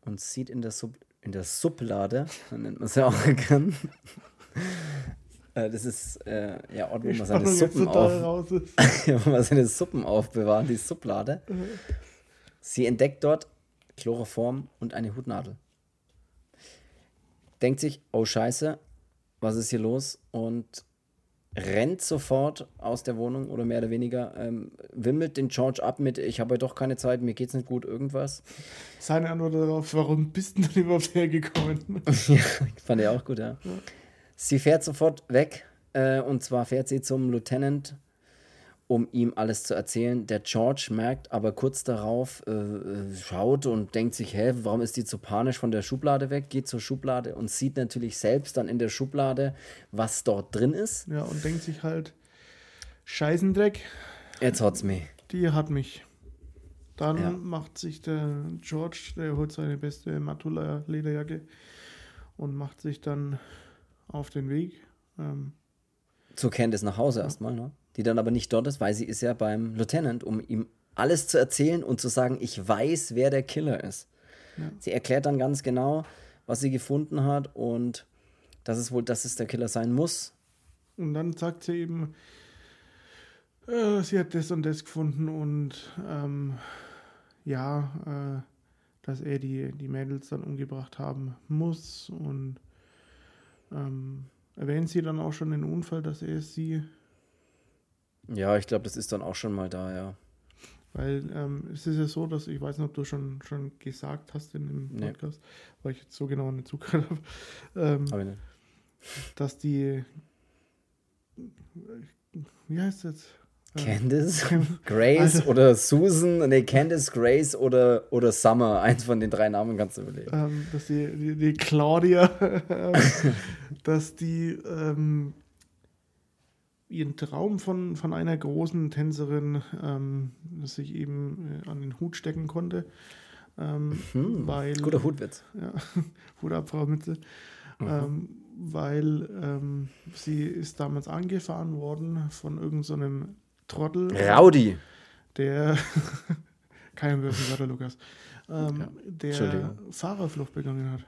und sieht in der, Sub in der Sublade, so nennt man es ja auch gern. Äh, das ist äh, ja Ort, wo man seine Suppen auf, wo man seine Suppen aufbewahrt, die Sublade. Sie entdeckt dort Chloroform und eine Hutnadel. Denkt sich, oh Scheiße, was ist hier los? Und rennt sofort aus der Wohnung oder mehr oder weniger, ähm, wimmelt den George ab mit, ich habe doch keine Zeit, mir geht's nicht gut, irgendwas. Seine Antwort darauf, warum bist du denn überhaupt hergekommen? ja, fand ich auch gut, ja. ja. Sie fährt sofort weg äh, und zwar fährt sie zum Lieutenant um ihm alles zu erzählen. Der George merkt aber kurz darauf, äh, äh, schaut und denkt sich, hä, warum ist die so panisch von der Schublade weg? Geht zur Schublade und sieht natürlich selbst dann in der Schublade, was dort drin ist. Ja, und denkt sich halt, Scheißendreck. Jetzt hat's mich. Die hat mich. Dann ja. macht sich der George, der holt seine beste Matula-Lederjacke und macht sich dann auf den Weg. Ähm, Zur Candice nach Hause ja. erstmal, ne? Die dann aber nicht dort ist, weil sie ist ja beim Lieutenant, um ihm alles zu erzählen und zu sagen, ich weiß, wer der Killer ist. Ja. Sie erklärt dann ganz genau, was sie gefunden hat und dass es wohl, dass es der Killer sein muss. Und dann sagt sie eben, äh, sie hat das und das gefunden und ähm, ja, äh, dass er die, die Mädels dann umgebracht haben muss und ähm, erwähnt sie dann auch schon den Unfall, dass er sie ja, ich glaube, das ist dann auch schon mal da, ja. Weil ähm, es ist ja so, dass ich weiß nicht, ob du schon, schon gesagt hast in dem Podcast, nee. weil ich jetzt so genau nicht zugehört habe, ähm, nicht. dass die, wie heißt das jetzt? Candice, Grace also, oder Susan, nee, Candice, Grace oder, oder Summer, eins von den drei Namen kannst du überlegen. Ähm, dass die, die, die Claudia, dass die ähm, ihren Traum von, von einer großen Tänzerin ähm, sich eben äh, an den Hut stecken konnte. Ähm, mhm, weil, guter Hutwitz. Ja, Hut ab, Frau Mütze. Mhm. Ähm, weil ähm, sie ist damals angefahren worden von irgendeinem so Trottel. Rowdy. Der, kein Würfelwörter, Lukas. Ähm, ja, der Fahrerflucht begangen hat.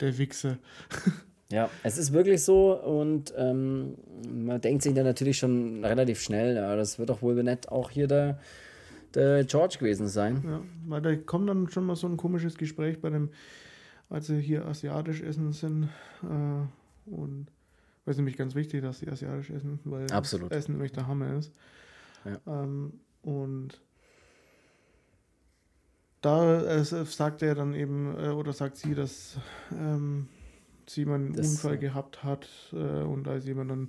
Der Wichser. Ja, es ist wirklich so und ähm, man denkt sich dann natürlich schon relativ schnell, ja, das wird doch wohl nett auch hier der, der George gewesen sein. Ja, weil da kommt dann schon mal so ein komisches Gespräch bei dem, als sie hier asiatisch essen sind äh, und weil es nämlich ganz wichtig, dass sie asiatisch essen, weil Absolut. Essen nämlich der Hammer ist. Ja. Ähm, und da äh, sagt er dann eben, äh, oder sagt sie, dass ähm, jemand einen das, Unfall gehabt hat äh, und da ist jemand dann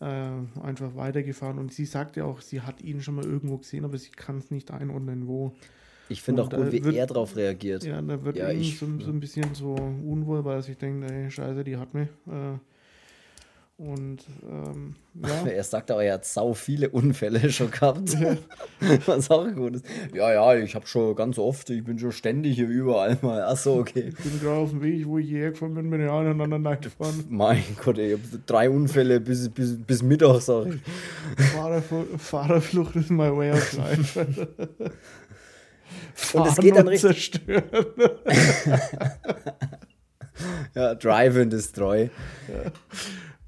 äh, einfach weitergefahren und sie sagt ja auch, sie hat ihn schon mal irgendwo gesehen, aber sie kann es nicht einordnen, wo. Ich finde auch gut, wie wird, er darauf reagiert. Ja, da wird ja, ich, so, so, ein bisschen so unwohl, weil er sich denkt, ey, scheiße, die hat mich. Äh, und ähm, ja. Er sagt aber, er hat sau viele Unfälle schon gehabt. Ja. Was auch gut ist. Ja, ja, ich habe schon ganz oft, ich bin schon ständig hier überall mal. Achso, okay. Ich bin gerade auf dem Weg, wo ich hierher gefahren bin, bin ich aneinander gefahren. Mein Gott, ey, ich habe drei Unfälle bis, bis, bis Mittag, sag ich. Fahrerflucht ist my way of life. und es geht dann richtig. ja, Drive and Destroy. Ja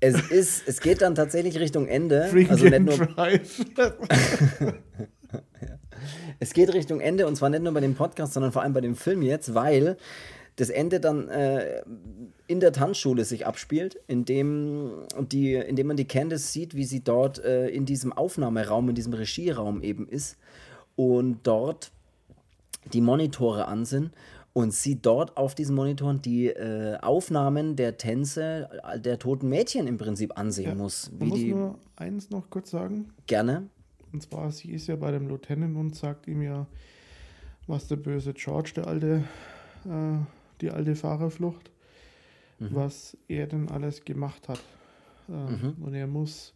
es ist, es geht dann tatsächlich Richtung Ende. Drink also nicht nur. Drive. es geht Richtung Ende und zwar nicht nur bei dem Podcast, sondern vor allem bei dem Film jetzt, weil das Ende dann äh, in der Tanzschule sich abspielt, indem, die, indem man die Candice sieht, wie sie dort äh, in diesem Aufnahmeraum, in diesem Regieraum eben ist und dort die Monitore an sind und sie dort auf diesen Monitoren die äh, Aufnahmen der Tänze der toten Mädchen im Prinzip ansehen ja, muss. Wie muss die nur eins noch kurz sagen. Gerne. Und zwar, sie ist ja bei dem Lieutenant und sagt ihm ja, was der böse George, der alte, äh, die alte Fahrerflucht, mhm. was er denn alles gemacht hat. Äh, mhm. Und er muss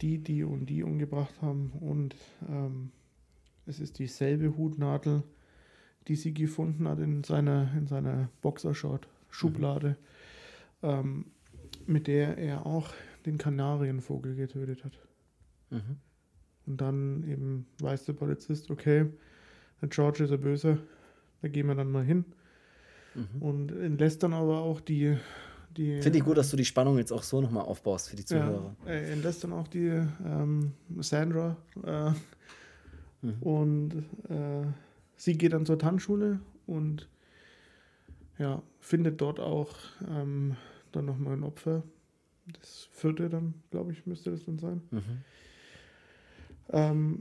die, die und die umgebracht haben und ähm, es ist dieselbe Hutnadel, die sie gefunden hat in seiner, in seiner Boxershort-Schublade, mhm. ähm, mit der er auch den Kanarienvogel getötet hat. Mhm. Und dann eben weiß der Polizist, okay, der George ist ein Böser, da gehen wir dann mal hin. Mhm. Und entlässt dann aber auch die. die Finde ich gut, dass du die Spannung jetzt auch so nochmal aufbaust für die Zuhörer. Ja, er entlässt dann auch die ähm, Sandra äh, mhm. und äh, sie geht dann zur Tanzschule und ja, findet dort auch ähm, dann nochmal ein Opfer. Das vierte dann, glaube ich, müsste das dann sein. Mhm. Ähm,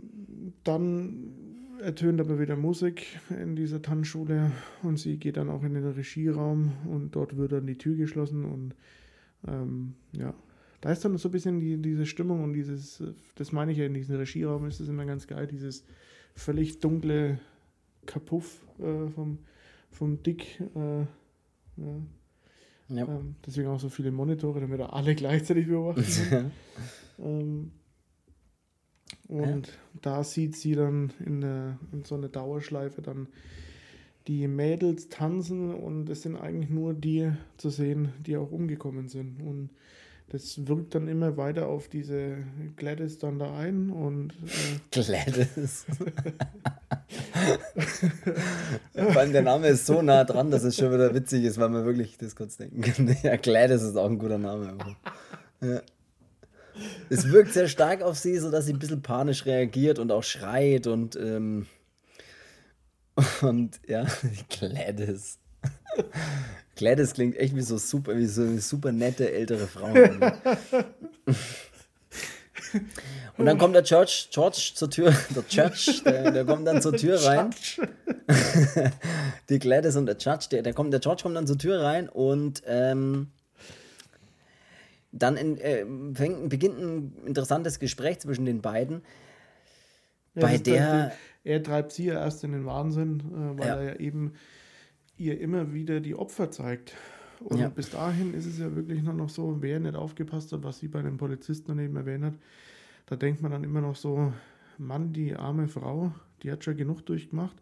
dann ertönt aber wieder Musik in dieser Tanzschule und sie geht dann auch in den Regieraum und dort wird dann die Tür geschlossen und ähm, ja, da ist dann so ein bisschen die, diese Stimmung und dieses, das meine ich ja, in diesem Regieraum ist es immer ganz geil, dieses völlig dunkle Kapuff äh, vom, vom Dick. Äh, ja. Ja. Ähm, deswegen auch so viele Monitore, damit er alle gleichzeitig beobachten kann. ähm, und ja. da sieht sie dann in, der, in so einer Dauerschleife dann die Mädels tanzen und es sind eigentlich nur die zu sehen, die auch umgekommen sind. Und das wirkt dann immer weiter auf diese Gladys dann da ein und äh Gladys. Vor allem der Name ist so nah dran, dass es schon wieder witzig ist, weil man wirklich das kurz denken kann. Ja, Gladys ist auch ein guter Name. Ja. Es wirkt sehr stark auf sie, sodass sie ein bisschen panisch reagiert und auch schreit und ähm, und ja, Gladys. Gladys klingt echt wie so super, wie so eine super nette ältere Frau. Und dann kommt der George, George zur Tür, der Judge, der, der kommt dann zur Tür rein. Die Gladys und der Judge, der, der, kommt, der George kommt dann zur Tür rein und ähm, dann in, äh, fängt, beginnt ein interessantes Gespräch zwischen den beiden. Ja, bei der. er treibt sie ja erst in den Wahnsinn, äh, weil ja. er ja eben ihr immer wieder die Opfer zeigt. Und ja. bis dahin ist es ja wirklich nur noch so, wer nicht aufgepasst hat, was sie bei den Polizisten daneben erwähnt hat, da denkt man dann immer noch so, Mann, die arme Frau, die hat schon genug durchgemacht.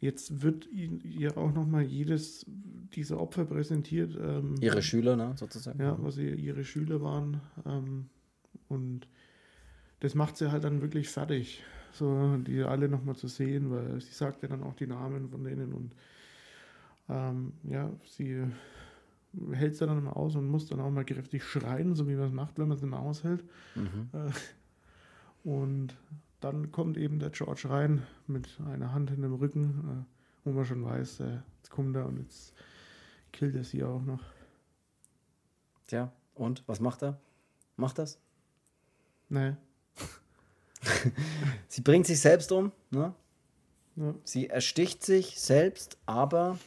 Jetzt wird ihr auch nochmal jedes dieser Opfer präsentiert. Ähm, ihre Schüler, ne, sozusagen. Ja, was ihre Schüler waren. Ähm, und das macht sie halt dann wirklich fertig, so die alle nochmal zu sehen, weil sie sagt ja dann auch die Namen von denen und ähm, ja, sie hält es dann immer aus und muss dann auch mal kräftig schreien, so wie man es macht, wenn man es immer aushält. Mhm. Äh, und dann kommt eben der George rein mit einer Hand in dem Rücken, äh, wo man schon weiß, äh, jetzt kommt er und jetzt killt er sie auch noch. Tja, und was macht er? Macht das? Nee. sie bringt sich selbst um, ne? Ja. Sie ersticht sich selbst, aber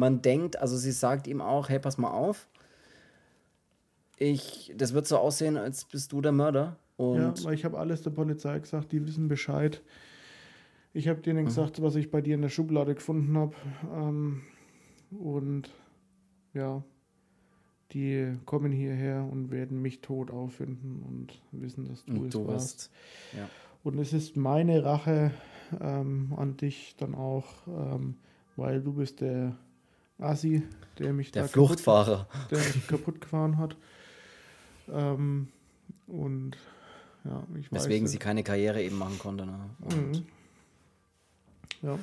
man denkt, also sie sagt ihm auch, hey, pass mal auf, ich, das wird so aussehen, als bist du der Mörder. Und ja, weil ich habe alles der Polizei gesagt, die wissen Bescheid. Ich habe denen mhm. gesagt, was ich bei dir in der Schublade gefunden habe. Ähm, und ja, die kommen hierher und werden mich tot auffinden und wissen, dass du und es du warst. Ja. Und es ist meine Rache ähm, an dich dann auch, ähm, weil du bist der Assi, der mich der da Fluchtfahrer, kaputt, der mich kaputt gefahren hat. Ähm, und ja, ich weiß. Weswegen sie keine Karriere eben machen konnte. Ne? Und, mhm. Ja.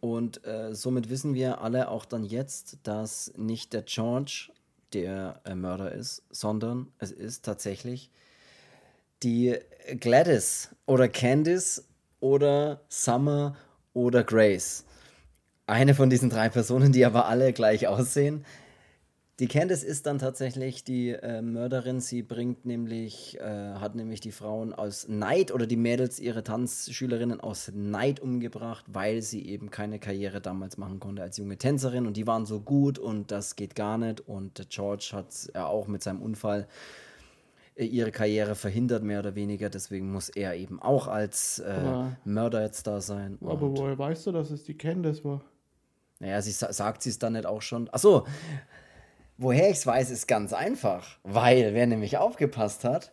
Und äh, somit wissen wir alle auch dann jetzt, dass nicht der George der äh, Mörder ist, sondern es ist tatsächlich die Gladys oder Candice oder Summer oder Grace. Eine von diesen drei Personen, die aber alle gleich aussehen. Die Candice ist dann tatsächlich die äh, Mörderin. Sie bringt nämlich, äh, hat nämlich die Frauen aus Neid oder die Mädels, ihre Tanzschülerinnen aus Neid umgebracht, weil sie eben keine Karriere damals machen konnte als junge Tänzerin. Und die waren so gut und das geht gar nicht. Und George hat ja auch mit seinem Unfall äh, ihre Karriere verhindert, mehr oder weniger. Deswegen muss er eben auch als äh, Mörder jetzt da sein. Aber woher weißt du, dass es die Candice war? Naja, sie sagt sie es dann nicht auch schon. Achso, Woher ich es weiß, ist ganz einfach. Weil, wer nämlich aufgepasst hat,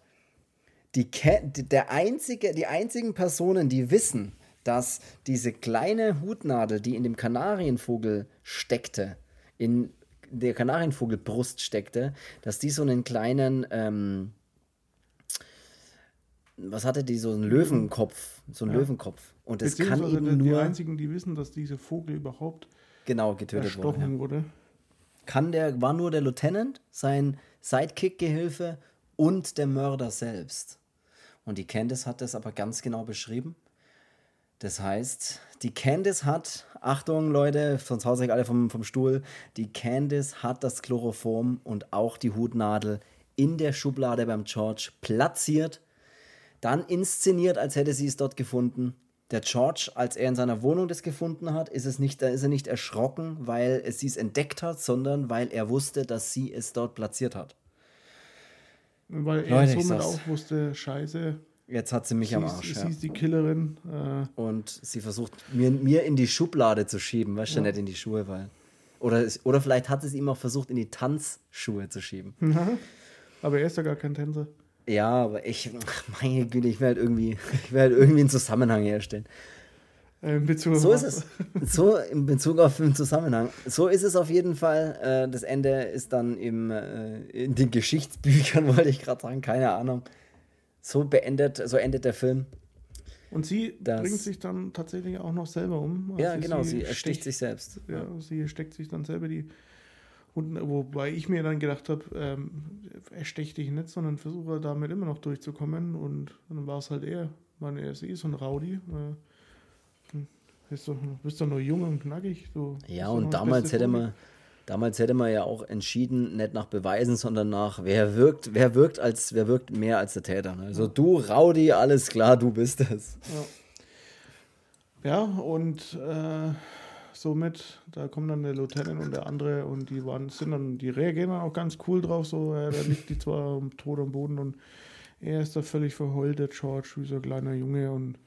die, der einzige, die einzigen Personen, die wissen, dass diese kleine Hutnadel, die in dem Kanarienvogel steckte, in der Kanarienvogelbrust steckte, dass die so einen kleinen, ähm, was hatte die, so einen Löwenkopf, so einen ja. Löwenkopf. Und das kann eben nur... Die einzigen, die wissen, dass dieser Vogel überhaupt genau, getötet wurde. Ja. wurde kann der, war nur der Lieutenant, sein Sidekick-Gehilfe und der Mörder selbst. Und die Candice hat das aber ganz genau beschrieben. Das heißt, die Candice hat, Achtung Leute, sonst haut euch alle vom, vom Stuhl, die Candice hat das Chloroform und auch die Hutnadel in der Schublade beim George platziert, dann inszeniert, als hätte sie es dort gefunden der George, als er in seiner Wohnung das gefunden hat, ist, es nicht, ist er nicht erschrocken, weil sie es entdeckt hat, sondern weil er wusste, dass sie es dort platziert hat. Weil er Leute, somit auch wusste, scheiße. Jetzt hat sie mich sie am Arsch. Sie ja. ist die Killerin. Äh. Und sie versucht, mir, mir in die Schublade zu schieben, weißt du, ja. nicht in die Schuhe, weil. Oder, oder vielleicht hat es ihm auch versucht, in die Tanzschuhe zu schieben. Aber er ist ja gar kein Tänzer. Ja, aber ich, meine Güte, ich halt irgendwie, ich halt irgendwie einen Zusammenhang herstellen. Äh, in Bezug so ist es. So in Bezug auf den Zusammenhang. So ist es auf jeden Fall. Äh, das Ende ist dann im, äh, in den Geschichtsbüchern, wollte ich gerade sagen, keine Ahnung. So beendet, so endet der Film. Und sie das, bringt sich dann tatsächlich auch noch selber um. Also ja, genau, sie, sie ersticht sich selbst. Ja, sie steckt sich dann selber die und wobei ich mir dann gedacht habe, ähm, erstech dich nicht, sondern versuche damit immer noch durchzukommen. Und dann war es halt er. Meine, er ist eh so ein Rowdy. Äh, bist, doch, bist doch noch jung und knackig. Du ja, und damals hätte man. Damals hätte man ja auch entschieden, nicht nach Beweisen, sondern nach wer wirkt, wer wirkt als, wer wirkt mehr als der Täter. Ne? Also du, Rowdy, alles klar, du bist es. Ja, ja und äh, somit. Da kommt dann der Lieutenant und der andere und die waren, sind dann, die reagieren dann auch ganz cool drauf. So, ja, da liegt die zwar tot am Boden und er ist da völlig verheult, der George, wie so ein kleiner Junge. Und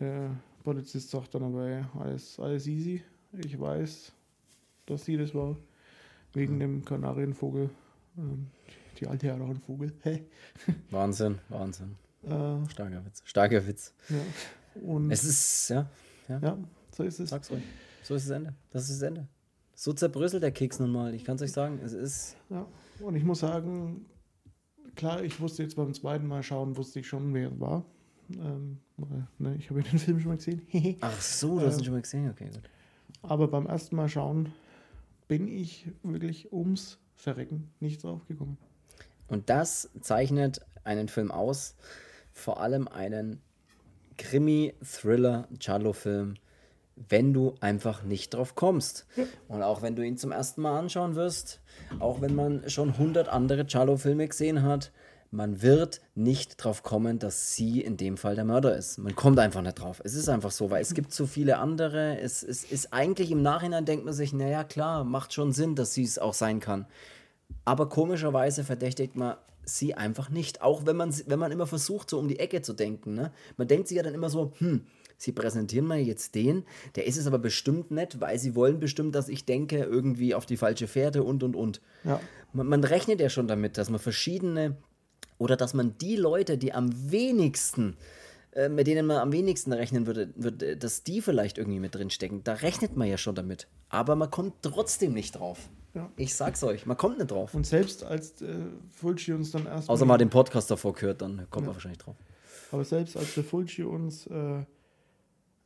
der Polizist sagt dann aber, ja, alles, alles easy. Ich weiß, dass sie das war. Wegen mhm. dem Kanarienvogel. Ähm, die alte Ararenvogel. Wahnsinn, Wahnsinn. Äh, Starker Witz. Starker Witz. Ja. Und es ist, ja, ja. Ja, so ist es. Sag's ruhig. So ist das Ende. Das ist das Ende. So zerbröselt der Keks nun mal. Ich kann es euch sagen, es ist. Ja, und ich muss sagen, klar, ich wusste jetzt beim zweiten Mal schauen, wusste ich schon, wer es war. Ähm, ne, ich habe den Film schon mal gesehen. Ach so, du hast ihn schon mal gesehen, okay, gut. Aber beim ersten Mal schauen bin ich wirklich ums Verrecken nicht drauf gekommen. Und das zeichnet einen Film aus, vor allem einen Krimi-Thriller-Giallo-Film, wenn du einfach nicht drauf kommst. Ja. Und auch wenn du ihn zum ersten Mal anschauen wirst, auch wenn man schon 100 andere Charlo-Filme gesehen hat, man wird nicht drauf kommen, dass sie in dem Fall der Mörder ist. Man kommt einfach nicht drauf. Es ist einfach so, weil es gibt so viele andere. Es, es ist eigentlich im Nachhinein denkt man sich, naja, klar, macht schon Sinn, dass sie es auch sein kann. Aber komischerweise verdächtigt man sie einfach nicht. Auch wenn man, wenn man immer versucht, so um die Ecke zu denken. Ne? Man denkt sich ja dann immer so, hm, sie präsentieren mir jetzt den, der ist es aber bestimmt nicht, weil sie wollen bestimmt, dass ich denke, irgendwie auf die falsche Fährte und und und. Ja. Man, man rechnet ja schon damit, dass man verschiedene oder dass man die Leute, die am wenigsten äh, mit denen man am wenigsten rechnen würde, würde, dass die vielleicht irgendwie mit drin stecken. Da rechnet man ja schon damit. Aber man kommt trotzdem nicht drauf. Ja. Ich sag's euch, man kommt nicht drauf. Und selbst als äh, Fulci uns dann erst. Außer mal den Podcast davor gehört, dann kommt ja. man wahrscheinlich drauf. Aber selbst als der Fulci uns äh,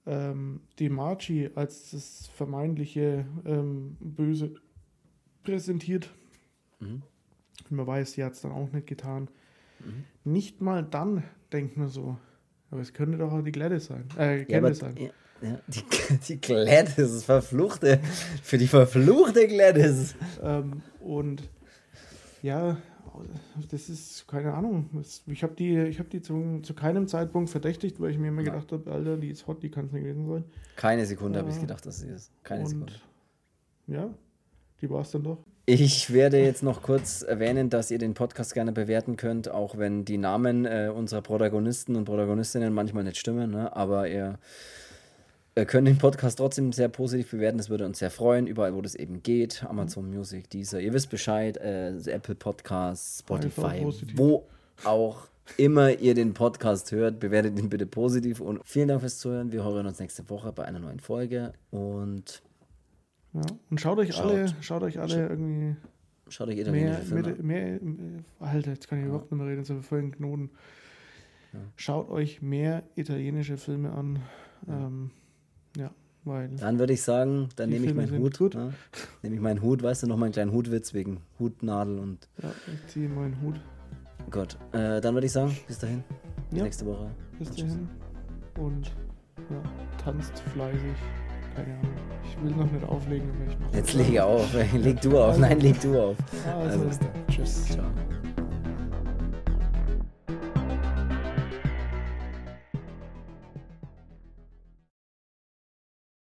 ähm, Marchi als das vermeintliche ähm, Böse präsentiert. Mhm. Man weiß, sie hat es dann auch nicht getan. Mhm. Nicht mal dann denkt man so, Aber es könnte doch auch die Gladys sein. Äh, Ja, aber, sein. ja, ja, die, die Gladys, verfluchte, für die verfluchte Gladys. Ähm, und ja, das ist keine Ahnung. Ich habe die, ich hab die zu, zu keinem Zeitpunkt verdächtigt, weil ich mir immer gedacht habe, Alter, die ist hot, die kann es nicht gewesen sein. Keine Sekunde habe ich Ja. gedacht, dass sie ist. Keine und Sekunde. ja, die war es dann doch. Ich werde jetzt noch kurz erwähnen, dass ihr den Podcast gerne bewerten könnt, auch wenn die Namen äh, unserer Protagonisten und Protagonistinnen manchmal nicht stimmen, ne? aber ihr könnt den Podcast trotzdem sehr positiv bewerten. Das würde uns sehr freuen, überall, wo das eben geht. Amazon Music, Deezer, ihr wisst Bescheid, äh, Apple Podcasts, Spotify, wo auch immer ihr den Podcast hört, bewertet ihn bitte positiv und vielen Dank fürs Zuhören. Wir hören uns nächste Woche bei einer neuen Folge und Ja. Und schaut euch Schaut. alle, schaut euch alle irgendwie schaut euch mehr, italienische Filme mehr, an. mehr, Alter, jetzt kann ich Ja. überhaupt nicht mehr reden, jetzt habe ich voll Knoten. Schaut euch mehr italienische Filme an. Ähm, ja, weil Dann würde ich sagen, dann nehme ich meinen Hut. gut. Ne? Nehme ich meinen Hut, weißt du, noch meinen kleinen Hutwitz wegen Hutnadel und ja, ich ziehe meinen Hut. Gott. Äh, dann würde ich sagen, bis dahin. Bis Ja. nächste Woche. Bis Und tschüss. dahin. Und ja, tanzt fleißig. Keine Ahnung. Ich will noch nicht auflegen, aber ich mache Jetzt lege auf. leg du auf. Nein, leg du auf. Also, Also, bis dann. tschüss. Ciao.